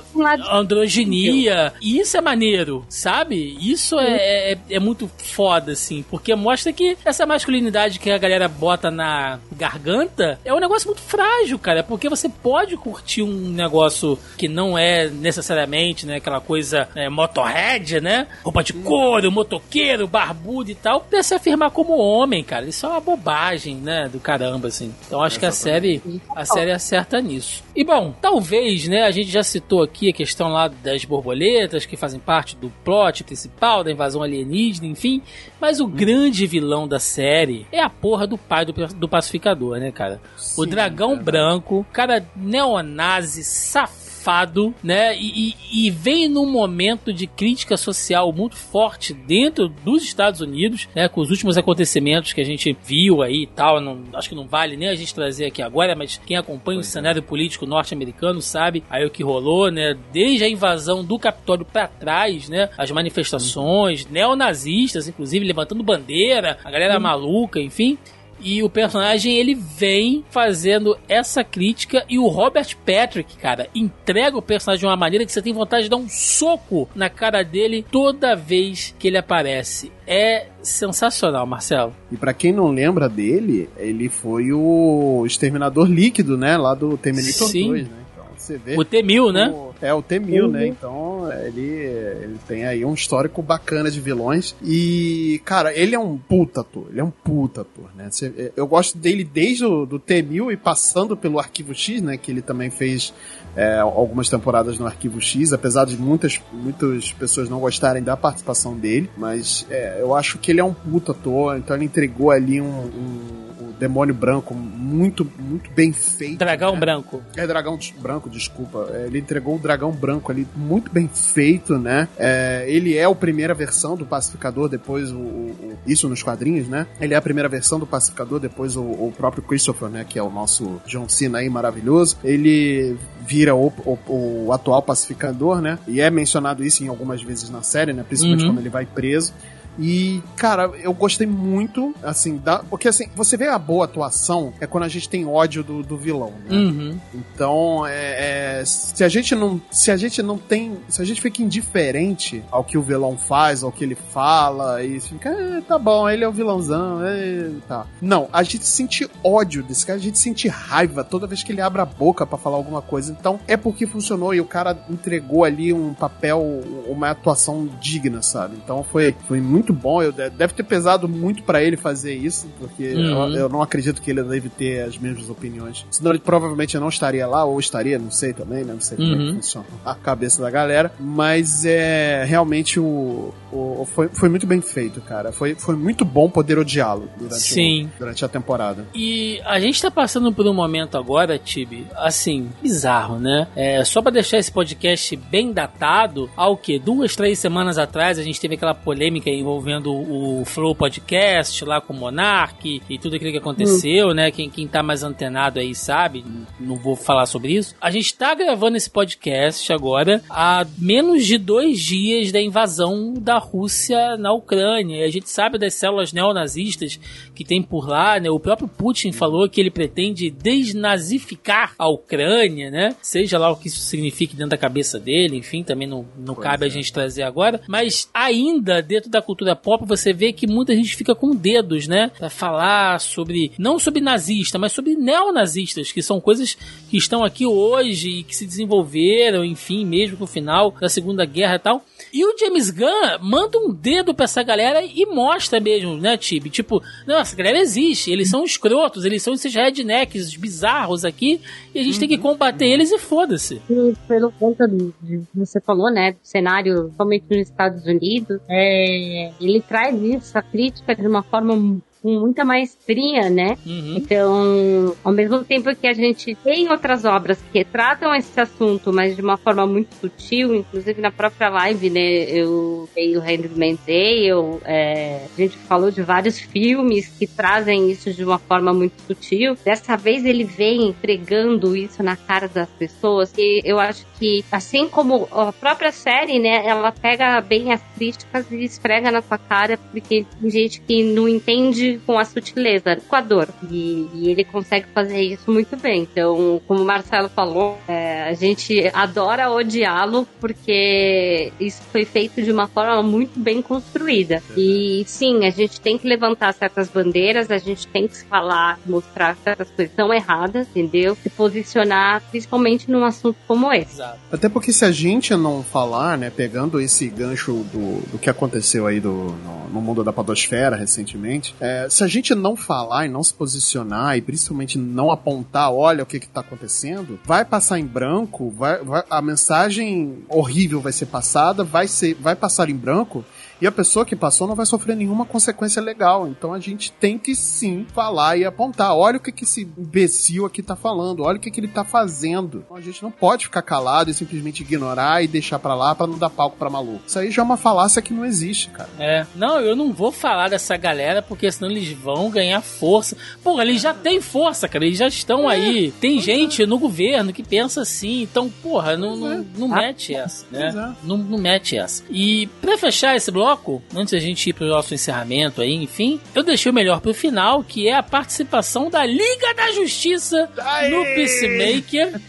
androginia. E isso é maneiro, sabe? Isso é, é é muito foda, assim, porque mostra que essa masculinidade que a galera bota na garganta é um negócio muito frágil, cara, porque você pode curtir um negócio que não é necessariamente, né, aquela coisa é, motorhead, né, roupa de couro, motoqueiro, barbudo e tal, pra se afirmar como homem, cara, isso é uma bobagem, né, do caramba, assim. Então acho que a série, a série acerta nisso. E bom, talvez, né, a gente já citou aqui a questão lá das borboletas que fazem parte do plot principal da invasão alienígena, enfim, mas o grande vilão da série é a porra do pai do, do pacificador, né, cara? Sim, o dragão cara. branco, cara neonazi, safado safado, né? E, e, e, vem num momento de crítica social muito forte dentro dos Estados Unidos, né? Com os últimos acontecimentos que a gente viu aí e tal. Não, acho que não vale nem a gente trazer aqui agora, mas quem acompanha o é. cenário político norte-americano sabe aí o que rolou, né? Desde a invasão do Capitólio para trás, né? As manifestações, neonazistas, inclusive, levantando bandeira, a galera maluca, enfim. E o personagem ele vem fazendo essa crítica e o Robert Patrick, cara, entrega o personagem de uma maneira que você tem vontade de dar um soco na cara dele toda vez que ele aparece. É sensacional, Marcelo. E para quem não lembra dele, ele foi o exterminador líquido, né, lá do Terminator Sim. 2, né? Você vê. O T-1000, né? É, o T-1000, né? Então, ele, ele tem aí um histórico bacana de vilões. E, cara, ele é um puta ator. Ele é um puta ator, né? Você, eu gosto dele desde o do T-1000 e passando pelo Arquivo X, né? Que ele também fez é, algumas temporadas no Arquivo X, apesar de muitas, muitas pessoas não gostarem da participação dele. Mas é, eu acho que ele é um puta ator. Então, ele entregou ali um, um demônio branco muito, muito bem feito. Dragão né? branco. É, dragão branco, desculpa. É, ele entregou o dragão branco ali muito bem feito, né? É, ele é a primeira versão do pacificador, depois o, o, Isso nos quadrinhos, né? Ele é a primeira versão do pacificador, depois o, o próprio Christopher, né? Que é o nosso John Cena aí maravilhoso. Ele vira o, o, o atual pacificador, né? E é mencionado isso em algumas vezes na série, né? Principalmente uhum. quando ele vai preso. E, cara, eu gostei muito, assim, da, porque assim, você vê a boa atuação é quando a gente tem ódio do, do vilão, né? Uhum. Então, é, é, se a gente não, se a gente não tem, se a gente fica indiferente ao que o vilão faz, ao que ele fala, e fica, é, tá bom, ele é o vilãozão, é, tá. Não, a gente sente ódio desse cara, a gente sente raiva toda vez que ele abre a boca para falar alguma coisa. Então, é porque funcionou e o cara entregou ali um papel, uma atuação digna, sabe? Então, foi, foi muito muito bom. Eu, deve ter pesado muito para ele fazer isso, porque uhum. eu, eu, não acredito que ele deve ter as mesmas opiniões. Senão ele provavelmente não estaria lá, ou estaria, não sei também, né? Não sei como é que uhum. funciona a cabeça da galera. Mas é realmente o, o, foi, foi muito bem feito, cara. Foi, foi muito bom poder odiá-lo durante, Sim. O, durante a temporada. E a gente tá passando por um momento agora, Tibi, assim, bizarro, né? É, só para deixar esse podcast bem datado, ao que? Duas, três semanas atrás a gente teve aquela polêmica envolvendo envolvendo o Flow Podcast lá com o Monark e tudo aquilo que aconteceu, uhum. né? Quem, quem tá mais antenado aí sabe, não vou falar sobre isso. A gente tá gravando esse podcast agora há menos de dois dias da invasão da Rússia na Ucrânia. E a gente sabe das células neonazistas que tem por lá, né? O próprio Putin falou que ele pretende desnazificar a Ucrânia, né? Seja lá o que isso signifique dentro da cabeça dele, enfim, também não, não cabe é. a gente trazer agora. Mas ainda dentro da cultura cultura pop, você vê que muita gente fica com dedos, né? Pra falar sobre, não sobre nazista, mas sobre neonazistas, que são coisas que estão aqui hoje e que se desenvolveram, enfim, mesmo no final da Segunda Guerra e tal. E o James Gunn manda um dedo pra essa galera e mostra mesmo, né, Tibi? Tipo, não, essa galera existe, eles são escrotos, eles são esses rednecks bizarros aqui, e a gente uhum. tem que combater eles e foda-se. Pelo conta do, de, você falou, né, do cenário, somente nos Estados Unidos, é, ele traz isso, a crítica, de uma forma com muita maestria, né? Uhum. Então, ao mesmo tempo que a gente tem outras obras que tratam esse assunto, mas de uma forma muito sutil, inclusive na própria live, né? Eu dei o Handmaid's Tale, é, a gente falou de vários filmes que trazem isso de uma forma muito sutil. Dessa vez ele vem entregando isso na cara das pessoas e eu acho que, assim como a própria série, né? Ela pega bem as críticas e esfrega na sua cara, porque tem gente que não entende com a sutileza, com a dor. E, e ele consegue fazer isso muito bem. Então, como o Marcelo falou, é, a gente adora odiá-lo porque isso foi feito de uma forma muito bem construída. E sim, a gente tem que levantar certas bandeiras, a gente tem que falar, mostrar certas coisas são erradas, entendeu? Se posicionar, principalmente num assunto como esse. Até porque se a gente não falar, né, pegando esse gancho do, do que aconteceu aí do, no, no mundo da podosfera recentemente, é, se a gente não falar e não se posicionar e principalmente não apontar, olha o que está acontecendo, vai passar em branco, vai, vai, a mensagem horrível vai ser passada, vai ser, vai passar em branco e a pessoa que passou não vai sofrer nenhuma consequência legal. Então a gente tem que sim falar e apontar. Olha o que, que esse imbecil aqui tá falando, olha o que, que ele tá fazendo. Então a gente não pode ficar calado e simplesmente ignorar e deixar para lá para não dar palco pra maluco. Isso aí já é uma falácia que não existe, cara. É, não, eu não vou falar dessa galera porque senão eles vão ganhar força. Porra, eles já têm força, cara, eles já estão é, aí. Tem gente é. no governo que pensa assim, então, porra, não, não, é. não mete essa, né? É. Não, não mete essa. E pra fechar esse bloco, bloco, antes da gente ir pro nosso encerramento aí, enfim, eu deixei o melhor pro final, que é a participação da Liga da Justiça Aê! no Peacemaker.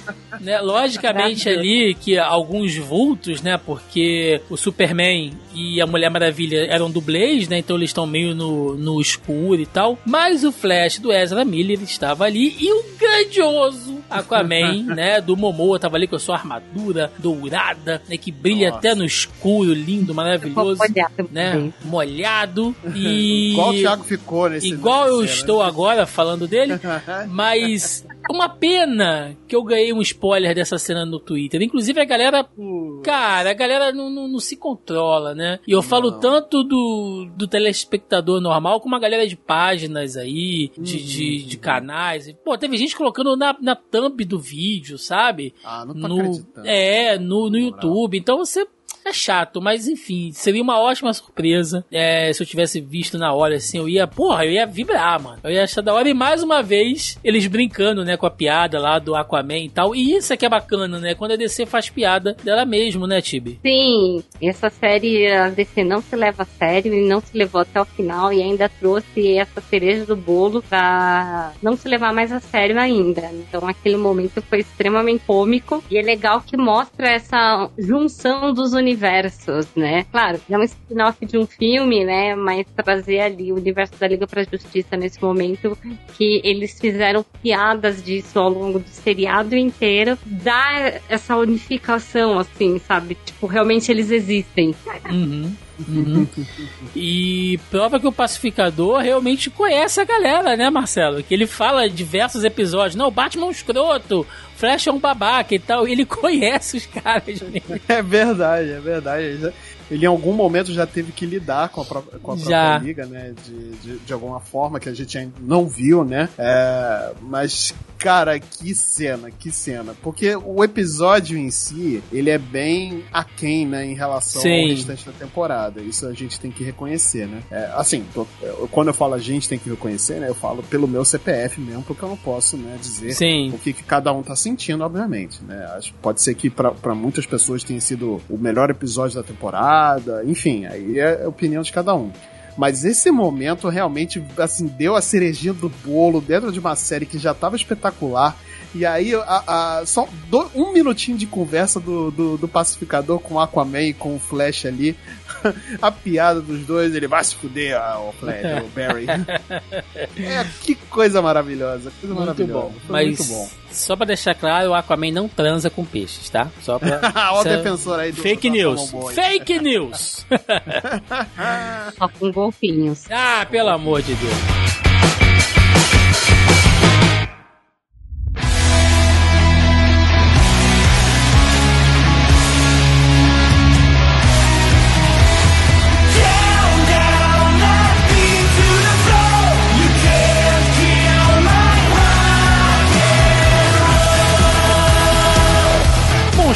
né? Logicamente ali que alguns vultos, né? Porque o Superman e a Mulher Maravilha eram dublês, né? Então eles estão meio no, no escuro e tal. Mas o Flash do Ezra Miller estava ali e o grandioso Aquaman, né? Do Momoa tava ali com a sua armadura dourada, né? Que brilha Nossa. até no escuro, lindo, maravilhoso né? Molhado e. Igual o Thiago ficou nesse. Igual eu estou agora falando dele, mas uma pena que eu ganhei um spoiler dessa cena no Twitter. Inclusive a galera. Cara, a galera não, não, não se controla, né? E eu falo não. tanto do, do telespectador normal como a galera de páginas aí, de, uhum. de, de, canais. Pô, teve gente colocando na, na thumb do vídeo, sabe? Ah, não tô no, acreditando. É, no, no YouTube. Então você é chato, mas enfim, seria uma ótima surpresa. É, se eu tivesse visto na hora, assim, eu ia, porra, eu ia vibrar, mano. Eu ia achar da hora. E mais uma vez, eles brincando, né, com a piada lá do Aquaman e tal. E isso é que é bacana, né? Quando a DC faz piada dela mesmo, né, Tibi? Sim, essa série, a DC não se leva a sério e não se levou até o final e ainda trouxe essa cereja do bolo pra não se levar mais a sério ainda. Então aquele momento foi extremamente cômico e é legal que mostra essa junção dos universos né? Claro, é um spin-off de um filme, né? Mas trazer ali o universo da Liga pra Justiça nesse momento que eles fizeram piadas disso ao longo do seriado inteiro, dá essa unificação, assim, sabe? Tipo, realmente eles existem. Uhum. Uhum. e prova que o pacificador realmente conhece a galera, né, Marcelo? Que ele fala diversos episódios. Não, Batman é um escroto, Flash é um babaca e tal. Ele conhece os caras. Né? É verdade, é verdade ele em algum momento já teve que lidar com a, pró com a própria liga, né? De, de, de, alguma forma que a gente ainda não viu, né? É, mas, cara, que cena, que cena. Porque o episódio em si, ele é bem aquém, né? Em relação Sim. ao restante da temporada. Isso a gente tem que reconhecer, né? É, assim, tô, quando eu falo a gente tem que reconhecer, né? Eu falo pelo meu CPF mesmo, porque eu não posso, né? Dizer Sim. o que, que cada um tá sentindo, obviamente, né? Acho, pode ser que para muitas pessoas tenha sido o melhor episódio da temporada temporada, enfim, aí é a opinião de cada um. Mas esse momento realmente, assim, deu a cerejinha do bolo dentro de uma série que já estava espetacular. E aí, a, a, só do, um minutinho de conversa do, do, do, pacificador com o Aquaman e com o Flash ali. a piada dos dois, ele vai se fuder, ah, o Flash, o Barry. é, que coisa maravilhosa. Coisa muito maravilhosa. bom. Mas, muito bom. Só pra deixar claro, o Aquaman não transa com peixes, tá? Só pra. Olha o defensor aí do Fake news. Fake news! Só com golfinhos. Ah, pelo amor de Deus.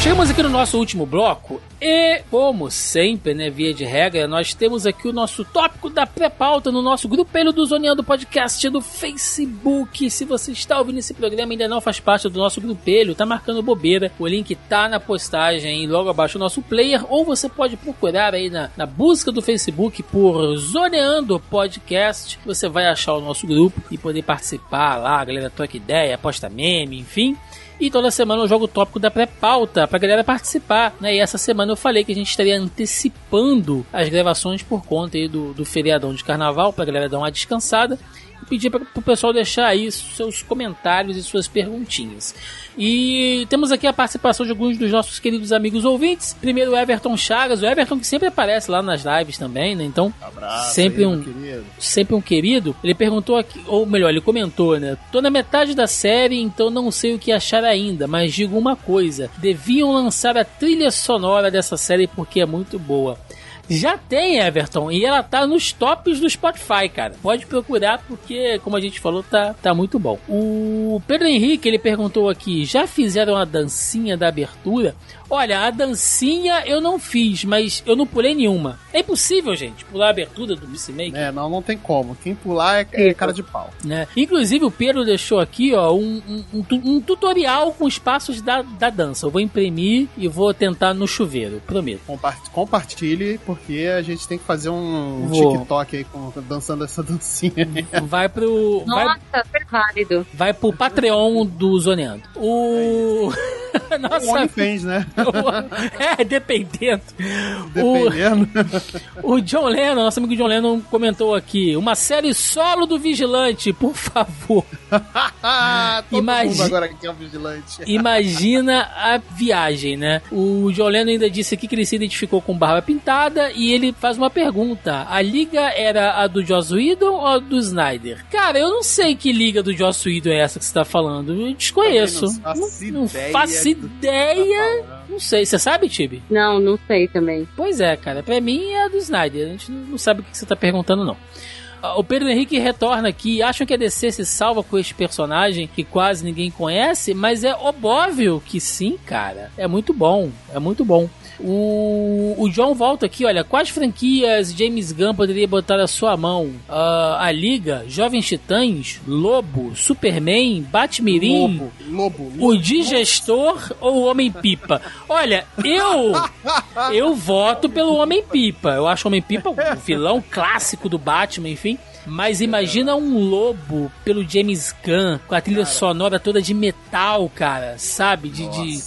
Chegamos aqui no nosso último bloco e, como sempre, né, via de regra, nós temos aqui o nosso tópico da pré-pauta no nosso grupelho do Zoneando Podcast do Facebook. Se você está ouvindo esse programa e ainda não faz parte do nosso grupelho, tá marcando bobeira, o link tá na postagem logo abaixo do nosso player, ou você pode procurar aí na, na busca do Facebook por Zoneando Podcast, você vai achar o nosso grupo e poder participar lá, a galera troca ideia, posta meme, enfim. E toda semana eu jogo o tópico da pré-pauta pra galera participar, né? E essa semana eu falei que a gente estaria antecipando as gravações por conta aí do, do feriadão de carnaval, pra galera dar uma descansada. E pedir para o pessoal deixar aí seus comentários e suas perguntinhas. E temos aqui a participação de alguns dos nossos queridos amigos ouvintes. Primeiro, o Everton Chagas, o Everton que sempre aparece lá nas lives também, né? Então, Abraço sempre aí, um sempre um querido. Ele perguntou aqui, ou melhor, ele comentou, né? Tô na metade da série, então não sei o que achar ainda, mas digo uma coisa: deviam lançar a trilha sonora dessa série porque é muito boa. Já tem, Everton, e ela tá nos tops do Spotify, cara. Pode procurar porque, como a gente falou, tá, tá muito bom. O Pedro Henrique, ele perguntou aqui, já fizeram a dancinha da abertura? Olha, a dancinha eu não fiz, mas eu não pulei nenhuma. É impossível, gente, pular a abertura do Peacemaker. É, não, não tem como. Quem pular é, é cara de pau. né? Inclusive o Pedro deixou aqui ó, um, um- um um tutorial com os passos da, da dança. Eu vou imprimir e vou tentar no chuveiro, prometo. Compar- Compartilhe, porque a gente tem que fazer um Vou. TikTok aí com, dançando essa dancinha. Vai pro. Vai, Nossa, super válido. vai pro Patreon do Zoneando. O. O Nossa. OnlyFans, né? É, dependendo. O, Dependendo. o John Lennon, nosso amigo John Lennon, comentou aqui: uma série solo do Vigilante, por favor. Todo Imagi- mundo agora que é um vigilante. Imagina a viagem, né? O John Lennon ainda disse aqui que ele se identificou com Barba Pintada e ele faz uma pergunta: a liga era a do Joss Whedon ou a do Snyder? Cara, eu não sei que liga do Joss Whedon é essa que você tá falando. Eu desconheço. Também não faço Não, não ideia faço que ideia. Não sei, você sabe, Tibi? Não, não sei também. Pois é, cara. Pra mim é a do Snyder. A gente não sabe o que você tá perguntando, não. Ah, O Pedro Henrique retorna aqui. Acham que a DC se salva com esse personagem que quase ninguém conhece? Mas é óbvio que sim, cara. É muito bom. É muito bom. O, o John volta aqui, olha, quais franquias James Gunn poderia botar a sua mão? Ah, a Liga, Jovens Titãs, Lobo, Superman, Batmirim, Lobo, lobo, lobo. o Digestor ou o Homem-Pipa? Olha, eu eu voto pelo Homem-Pipa. Eu acho o Homem-Pipa um vilão clássico do Batman, enfim. Mas imagina um lobo pelo James Gunn, com a trilha sonora toda de metal, cara, sabe? De, de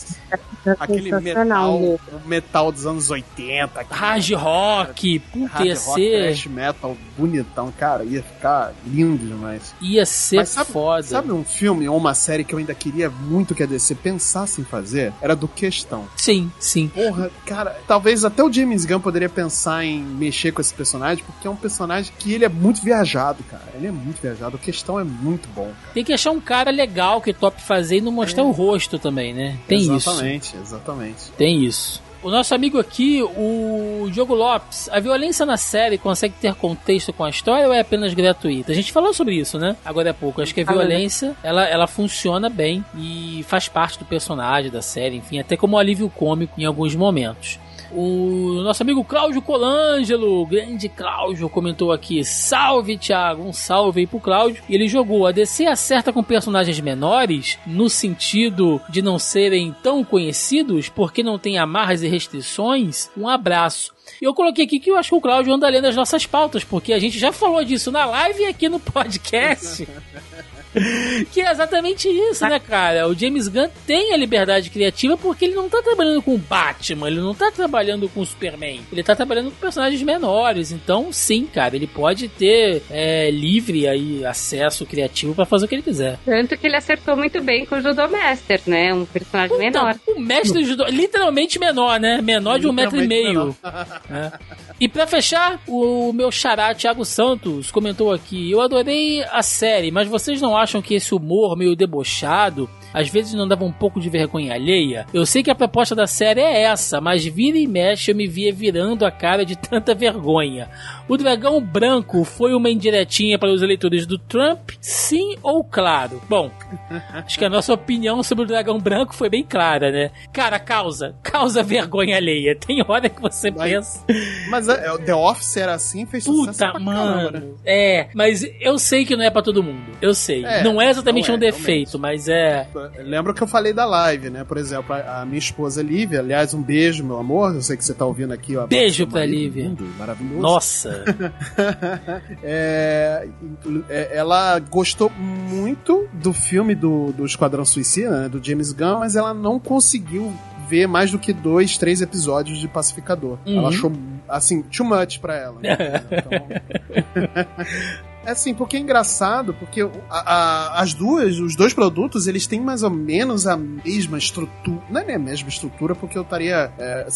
Nossa. Aquele metal, o metal dos anos 80. aquele hard rock, puta, hard ia rock, ser, metal bonitão, cara, ia ficar lindo demais. ia ser Mas sabe, foda. sabe um filme ou uma série que eu ainda queria muito que a DC pensasse em fazer? Era do Questão. Sim, sim. Porra, cara, talvez até o James Gunn poderia pensar em mexer com esse personagem, porque é um personagem que ele é muito viajado, cara. Ele é muito viajado. O Questão é muito bom, cara. Tem que achar um cara legal que top fazer e não mostrar o rosto também, né? Tem isso. exatamente, exatamente. Tem isso. O nosso amigo aqui, o Diogo Lopes, a violência na série consegue ter contexto com a história ou é apenas gratuita? A gente falou sobre isso, né? Agora há pouco. Acho que a Falando. violência, ela, ela funciona bem e faz parte do personagem, da série, enfim, até como alívio cômico em alguns momentos. O nosso amigo Cláudio Colangelo, grande Cláudio, comentou aqui: Salve, Thiago, um salve aí pro Cláudio. Ele jogou: a DC acerta com personagens menores, no sentido de não serem tão conhecidos, porque não tem amarras e restrições? Um abraço. E eu coloquei aqui que eu acho que o Cláudio anda lendo as nossas pautas, porque a gente já falou disso na live e aqui no podcast. Que é exatamente isso, né, cara? O James Gunn tem a liberdade criativa porque ele não tá trabalhando com o Batman, ele não tá trabalhando com o Superman, ele tá trabalhando com personagens menores. Então, sim, cara, ele pode ter é, livre aí acesso criativo pra fazer o que ele quiser. Tanto que ele acertou muito bem com o Judomaster, né? Um personagem menor. O mestre judô, literalmente menor, né? Menor de um metro e meio. né? E pra fechar, o meu xará Thiago Santos comentou aqui: Eu adorei a série, mas vocês não acham que esse humor meio debochado às vezes não dava um pouco de vergonha alheia? Eu sei que a proposta da série é essa, mas vira e mexe eu me via virando a cara de tanta vergonha. O dragão branco foi uma indiretinha para os eleitores do Trump? Sim ou claro? Bom, acho que a nossa opinião sobre o dragão branco foi bem clara, né? Cara, causa, causa vergonha alheia. Tem hora que você Mas- pensa, Mas é, é, o The Office era assim, fez sucesso puta, pra mano. caramba, né? É, mas eu sei que não é pra todo mundo. Eu sei. É, não é exatamente não um é, defeito, mas é. Lembra que eu falei da live, né? Por exemplo, a, a minha esposa Lívia, aliás, um beijo, meu amor. Eu sei que você tá ouvindo aqui, ó. Beijo pra marido Lívia. lindo, Maravilhoso. Nossa. É, é, ela gostou muito do filme do, do Esquadrão Suicida, né, do James Gunn, mas ela não conseguiu ver mais do que dois, três episódios de Pacificador. Uhum. Ela achou, assim, too much pra ela. né? Então, É assim, porque é engraçado, porque a, a, as duas, os dois produtos, eles têm mais ou menos a mesma estrutura. Não é a mesma estrutura, porque eu estaria é,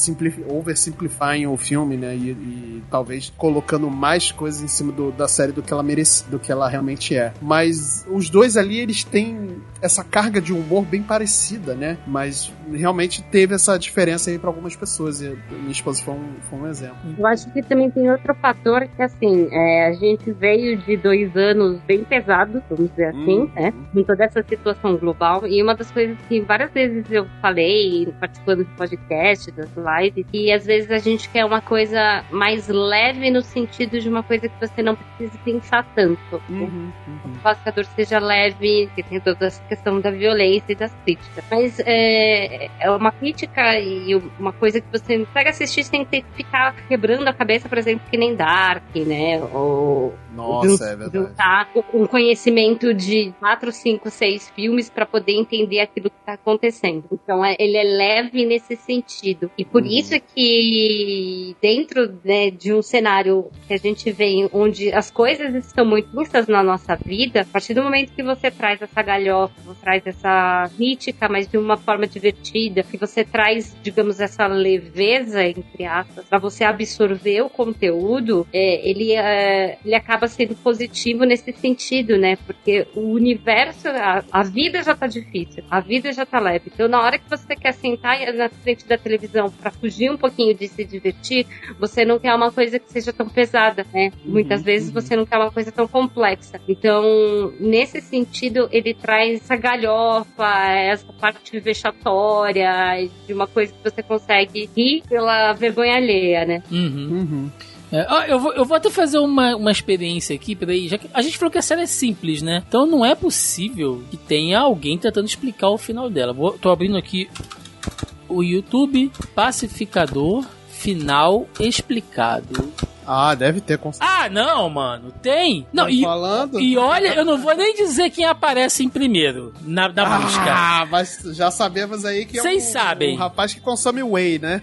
oversimplifying o filme, né? E, e, talvez colocando mais coisas em cima do, da série do que ela merece, do que ela realmente é. Mas os dois ali, eles têm essa carga de humor bem parecida, né? Mas realmente teve essa diferença aí para algumas pessoas. E minha esposa foi um, foi um exemplo. Eu acho que também tem outro fator que, assim, é, a gente veio de dois anos bem pesados, vamos dizer assim, uhum. né? Com toda essa situação global. E uma das coisas que várias vezes eu falei, participando do podcast, das lives, e às vezes a gente quer uma coisa mais leve no sentido de uma coisa que você não precisa pensar tanto. Uhum, uhum. O pacificador seja leve, que tem toda essa questão da violência e das críticas. Mas é, é uma crítica e uma coisa que você pega assistir sem ter que ficar quebrando a cabeça, por exemplo, que nem Dark, né? Ou nossa, é verdade. Tá um conhecimento de quatro, cinco, seis filmes para poder entender aquilo que tá acontecendo. Então, é, ele é leve nesse sentido. E por uhum. isso é que dentro né, de um cenário que a gente vê onde as coisas estão muito justas na nossa vida, a partir do momento que você traz essa galhofa, traz essa crítica, mas de uma forma divertida, que você traz, digamos, essa leveza, entre aspas, para você absorver o conteúdo, é, ele, é, ele acaba acaba sendo positivo nesse sentido, né? Porque o universo, a, a vida já tá difícil, a vida já tá leve. Então, na hora que você quer sentar na frente da televisão para fugir um pouquinho de se divertir, você não quer uma coisa que seja tão pesada, né? Uhum, Muitas vezes uhum. você não quer uma coisa tão complexa. Então, nesse sentido, ele traz essa galhofa, essa parte vexatória, de uma coisa que você consegue rir pela vergonha alheia, né? Uhum. uhum. É, ó, eu, vou, eu vou até fazer uma, uma experiência aqui, peraí. Já que a gente falou que a série é simples, né? Então não é possível que tenha alguém tentando explicar o final dela. Vou, tô abrindo aqui o YouTube Pacificador Final Explicado. Ah, deve ter. Com... Ah, não, mano. Tem. Não, e, falando? e olha, eu não vou nem dizer quem aparece em primeiro na, na ah, busca. Ah, mas já sabemos aí que é um, sabem. um rapaz que consome whey, né?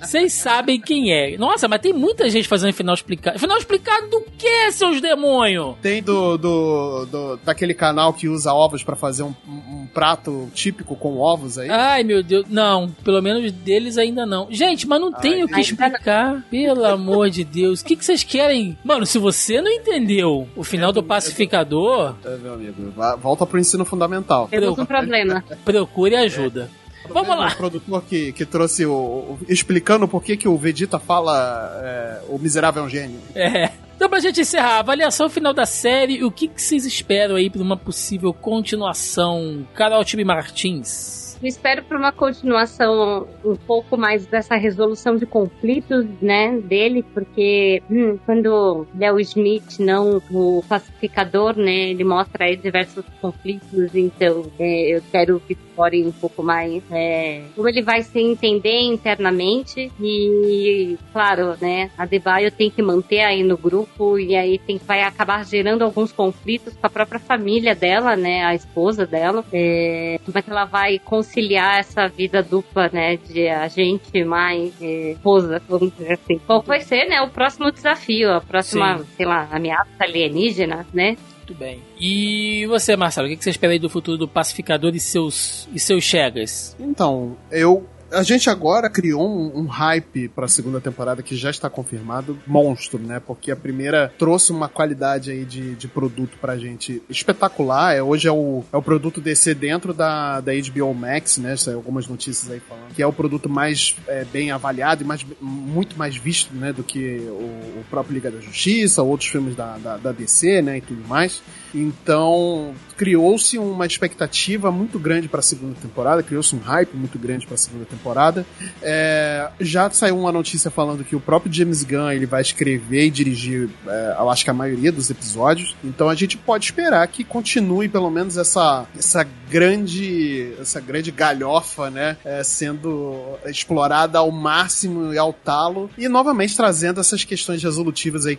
Vocês sabem quem é. Nossa, mas tem muita gente fazendo final explicado. Final explicado do que, seus demônios? Tem do, do, do, daquele canal que usa ovos para fazer um, um, prato típico com ovos aí? Ai, meu Deus. Não, pelo menos deles ainda não. Gente, mas não Ai, tem o que explicar. Pelo amor amor de Deus, o que, que vocês querem? Mano, se você não entendeu o final é, do pacificador. É, meu amigo, volta pro ensino fundamental. Temos um problema. Procure ajuda. É. Vamos lá. O produtor que, que trouxe o, o, explicando por que, que o Vegeta fala é, o miserável é um gênio. É. Então, pra gente encerrar, a avaliação final da série, o que, que vocês esperam aí pra uma possível continuação? Carol Tibi Martins. Espero por uma continuação um pouco mais dessa resolução de conflitos, né, dele, porque hum, quando Léo Smith, não o pacificador, né, ele mostra aí diversos conflitos, então é, eu quero que explorem um pouco mais é, como ele vai se entender internamente. E, claro, né, a Debaio tem que manter aí no grupo e aí tem, vai acabar gerando alguns conflitos com a própria família dela, né, a esposa dela, é, como é que ela vai conciliar essa vida dupla, né, de agente mais esposa, vamos dizer assim. Qual vai ser, né, o próximo desafio, a próxima, Sim. sei lá, ameaça alienígena, né? Muito bem. E você, Marcelo, o que você espera aí do futuro do pacificador e seus, e seus chegas? Então, eu a gente agora criou um, um hype para a segunda temporada que já está confirmado, monstro, né? Porque a primeira trouxe uma qualidade aí de, de produto pra gente espetacular. É, hoje é o, é o produto DC dentro da, da HBO Max, né? Saiu algumas notícias aí falando. Que é o produto mais é, bem avaliado e mais, muito mais visto, né? Do que o, o próprio Liga da Justiça, outros filmes da, da, da DC, né? E tudo mais. Então, criou-se uma expectativa muito grande para a segunda temporada, criou-se um hype muito grande para a segunda temporada. É, já saiu uma notícia falando que o próprio James Gunn ele vai escrever e dirigir, é, eu acho que a maioria dos episódios. Então a gente pode esperar que continue pelo menos essa, essa grande essa grande galhofa, né, é, sendo explorada ao máximo e ao talo e novamente trazendo essas questões resolutivas aí,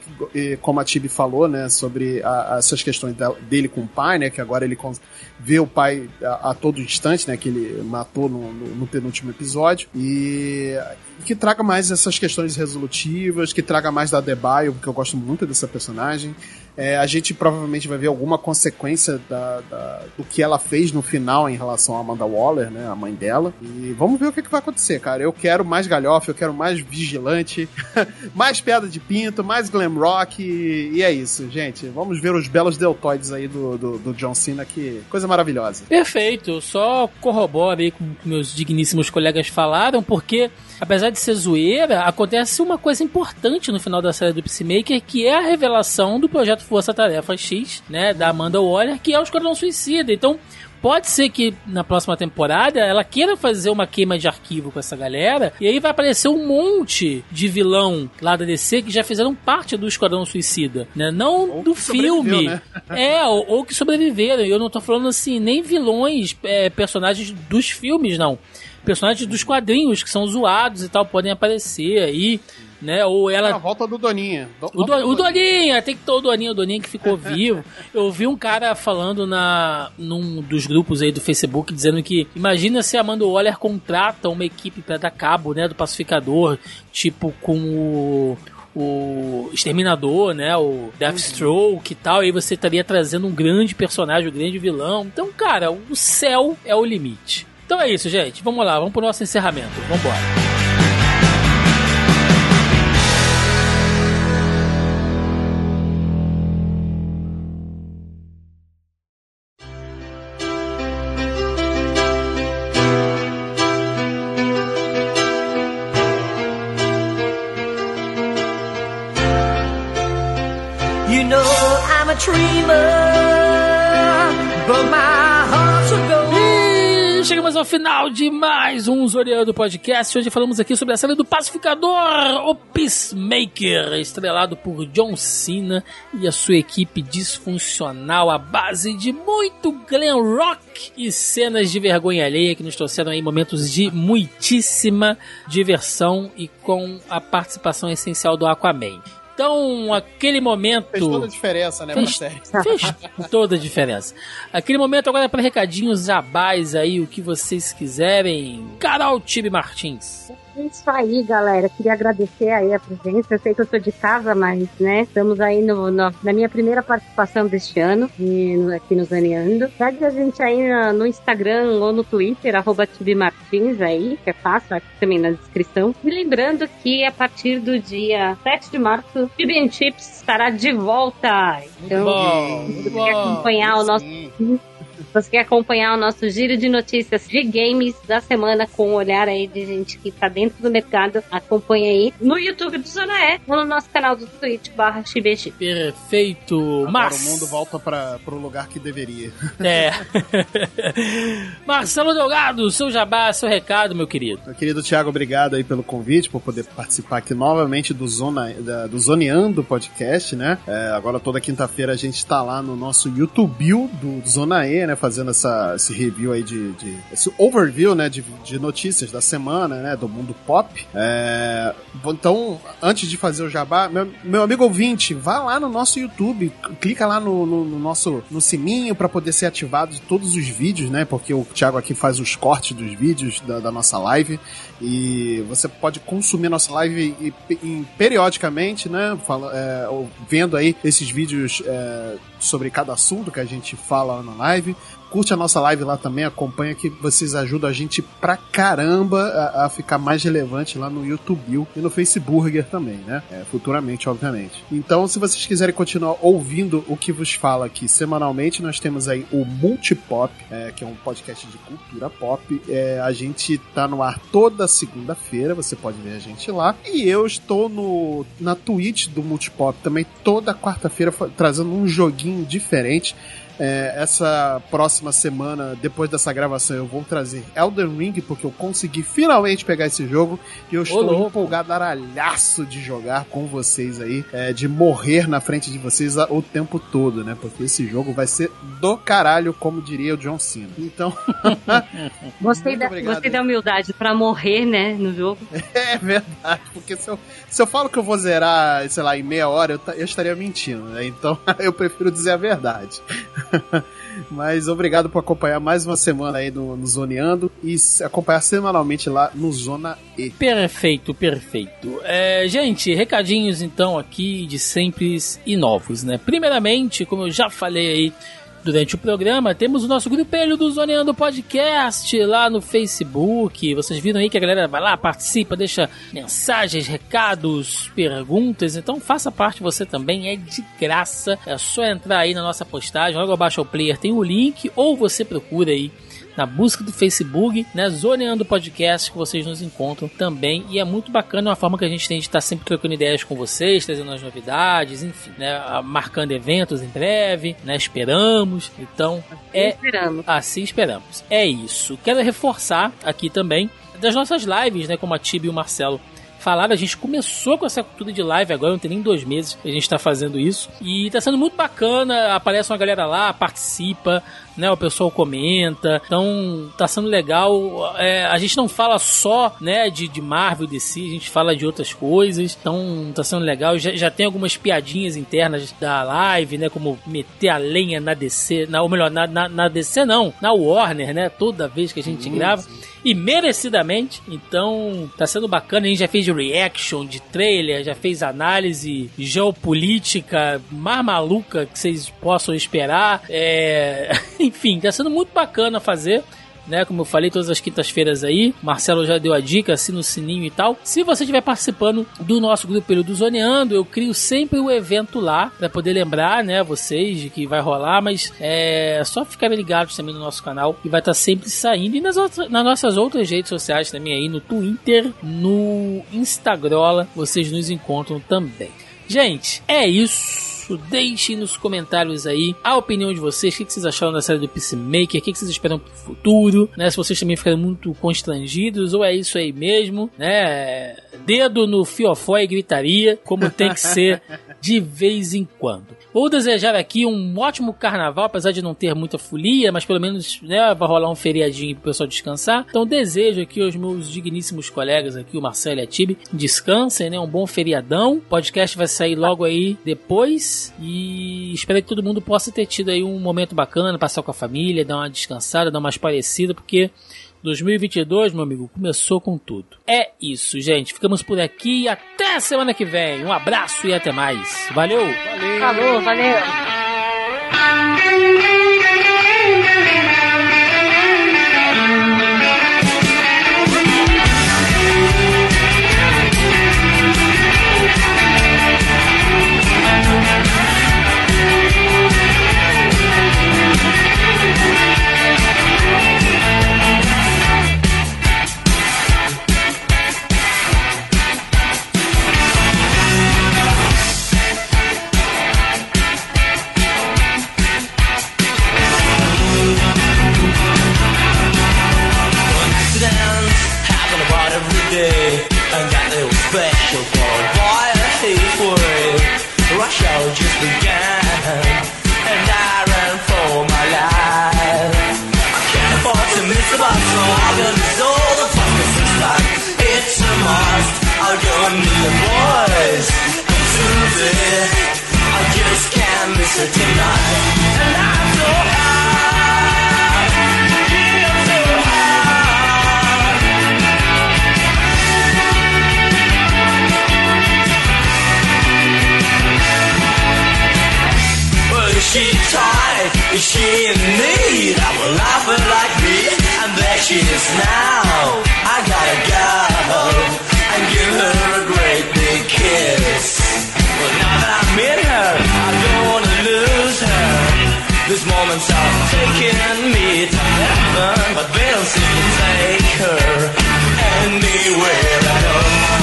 como a Tibi falou, né, sobre a, essas questões dele com o pai, né? Que agora ele vê o pai a, a todo instante, né? Que ele matou no, no, no penúltimo episódio. E que traga mais essas questões resolutivas, que traga mais da Debaio, porque eu gosto muito dessa personagem. É, a gente provavelmente vai ver alguma consequência da, da, do que ela fez no final em relação a Amanda Waller, né? A mãe dela. E vamos ver o que, que vai acontecer, cara. Eu quero mais galhofa, eu quero mais vigilante, mais piada de pinto, mais glam rock. E, e, é isso, gente. Vamos ver os belos deltoides aí do, do, do John Cena, que coisa maravilhosa. Perfeito. Só corroboro aí com o que meus digníssimos colegas falaram, porque apesar de ser zoeira, acontece uma coisa importante no final da série do Peacemaker, que é a revelação do projeto Força Tarefa X, né, da Amanda Waller, que é o Esquadrão Suicida. Então, Pode ser que na próxima temporada ela queira fazer uma queima de arquivo com essa galera, e aí vai aparecer um monte de vilão lá da DC que já fizeram parte do Esquadrão Suicida, né? Não ou do filme. Né? É, ou, ou, que sobreviveram. Eu não tô falando assim, nem vilões, é, personagens dos filmes, não personagens dos quadrinhos que são zoados e tal podem aparecer aí, né? Ou ela. A volta do Doninha. Do, o, do, o Doninha, tem que ter o Doninha, o Doninha que ficou vivo. Eu vi um cara falando na num dos grupos aí do Facebook dizendo que imagina se a Amanda Waller contrata uma equipe para dar cabo, né, do pacificador, tipo com o o Exterminador, né? O Deathstroke e tal, aí você estaria trazendo um grande personagem, um grande vilão. Então, cara, o céu é o limite. Então é isso, gente. Vamos lá, vamos pro nosso encerramento. Vamos embora. Final de mais um Zoreando Podcast. Hoje falamos aqui sobre a série do Pacificador, o Peacemaker, estrelado por John Cena e a sua equipe disfuncional à base de muito glam rock e cenas de vergonha alheia que nos trouxeram aí momentos de muitíssima diversão e com a participação essencial do Aquaman. Então, aquele momento. Fez toda a diferença, né, fez, fez toda a diferença. Aquele momento agora é para recadinhos jabás aí, o que vocês quiserem. Carol Tibe Martins. É isso aí, galera. Queria agradecer aí a presença. Eu sei que eu sou de casa, mas, né, estamos aí no, no na minha primeira participação deste ano e, aqui no Zaneando. Segue a gente aí no, no Instagram ou no Twitter, arroba Martins aí, que é fácil, aqui também na descrição. E lembrando que a partir do dia 7 de março, Tibi Chips estará de volta. Então, bom, quer acompanhar o nosso você quer acompanhar o nosso giro de notícias de games da semana com um olhar aí de gente que tá dentro do mercado, acompanha aí no YouTube do Zona E ou no nosso canal do Twitch barra Perfeito. Agora Mas... o mundo volta para o lugar que deveria. É. Marcelo Delgado, seu jabá, seu recado, meu querido. Meu querido Thiago, obrigado aí pelo convite, por poder participar aqui novamente do Zona da, do Zoneando podcast, né? É, agora toda quinta-feira a gente está lá no nosso YouTube do Zona E, né? Fazendo essa, esse review aí de, de esse overview, né? De, de notícias da semana, né? Do mundo pop. É, então, antes de fazer o jabá, meu, meu amigo ouvinte, vá lá no nosso YouTube, clica lá no, no, no nosso no sininho para poder ser ativado de todos os vídeos, né? Porque o Thiago aqui faz os cortes dos vídeos da, da nossa live e você pode consumir nossa live e, e, periodicamente, né? Fala, é, vendo aí esses vídeos é, sobre cada assunto que a gente fala na live. Curte a nossa live lá também, acompanha que vocês ajudam a gente pra caramba a, a ficar mais relevante lá no YouTube e no Facebook também, né? É, futuramente, obviamente. Então, se vocês quiserem continuar ouvindo o que vos fala aqui semanalmente, nós temos aí o Multipop, é, que é um podcast de cultura pop. É, a gente tá no ar toda segunda-feira, você pode ver a gente lá. E eu estou no, na Twitch do Multipop também toda quarta-feira trazendo um joguinho diferente. É, essa próxima semana, depois dessa gravação, eu vou trazer Elden Ring, porque eu consegui finalmente pegar esse jogo e eu estou Olô. empolgado, aralhaço de jogar com vocês aí, é, de morrer na frente de vocês o tempo todo, né? Porque esse jogo vai ser do caralho, como diria o John Cena. Então. gostei, da, gostei da humildade para morrer, né, no jogo. É verdade, porque se eu, se eu falo que eu vou zerar, sei lá, em meia hora, eu, eu estaria mentindo, né? Então eu prefiro dizer a verdade. Mas obrigado por acompanhar mais uma semana aí no, no Zoneando e acompanhar semanalmente lá no Zona E. Perfeito, perfeito. É, gente, recadinhos então aqui de simples e novos, né? Primeiramente, como eu já falei aí durante o programa, temos o nosso grupelho do Zoneando Podcast lá no Facebook. Vocês viram aí que a galera vai lá, participa, deixa mensagens, recados, perguntas. Então faça parte você também, é de graça. É só entrar aí na nossa postagem, logo abaixo ao player tem o link, ou você procura aí na busca do Facebook, né? Zoneando Podcast, que vocês nos encontram também. E é muito bacana, uma forma que a gente tem de estar sempre trocando ideias com vocês, trazendo as novidades, enfim, né? Marcando eventos em breve, né? Esperamos. Então, é. Esperamos. Assim esperamos. É isso. Quero reforçar aqui também das nossas lives, né? Como a Tibi e o Marcelo falaram, a gente começou com essa cultura de live agora, não tem nem dois meses que a gente está fazendo isso. E tá sendo muito bacana, aparece uma galera lá, participa, né? O pessoal comenta. Então, tá sendo legal. É, a gente não fala só, né, de, de Marvel e DC, a gente fala de outras coisas. Então, tá sendo legal. Já, já tem algumas piadinhas internas da live, né? Como meter a lenha na DC, na, ou melhor, na, na, na DC não, na Warner, né? Toda vez que a gente grava. E merecidamente. Então, tá sendo bacana. A gente já fez reaction de trailer, já fez análise geopolítica mais maluca que vocês possam esperar. É... Enfim, tá sendo muito bacana fazer né? Como eu falei, todas as quintas-feiras aí. Marcelo já deu a dica, assina o sininho e tal. Se você estiver participando do nosso grupo Período Zoneando, eu crio sempre o evento lá para poder lembrar, né, vocês de que vai rolar, mas é só ficar ligados também no nosso canal que vai estar tá sempre saindo. E nas, outras, nas nossas outras redes sociais também aí, no Twitter, no Instagram, vocês nos encontram também. Gente, é isso isso. Deixem nos comentários aí a opinião de vocês. O que vocês acharam da série do Peacemaker? O que vocês esperam pro futuro? Né? Se vocês também ficaram muito constrangidos, ou é isso aí mesmo, né? Dedo no fiofó e gritaria, como tem que ser de vez em quando. Vou desejar aqui um ótimo carnaval, apesar de não ter muita folia, mas pelo menos né, vai rolar um feriadinho pro pessoal descansar. Então desejo aqui aos meus digníssimos colegas aqui, o Marcelo e a Tibi, descansem, né? Um bom feriadão. O podcast vai sair logo aí depois e espero que todo mundo possa ter tido aí um momento bacana, passar com a família, dar uma descansada, dar uma esparecida, porque 2022, meu amigo, começou com tudo. É isso, gente. Ficamos por aqui. Até a semana que vem. Um abraço e até mais. Valeu! Valeu! Falou, valeu! me that were laughing like me. And there she is now. I gotta go and give her a great big kiss. But now that I'm in her, I don't wanna lose her. These moments are taking me to heaven, but they don't seem to take her anywhere at all.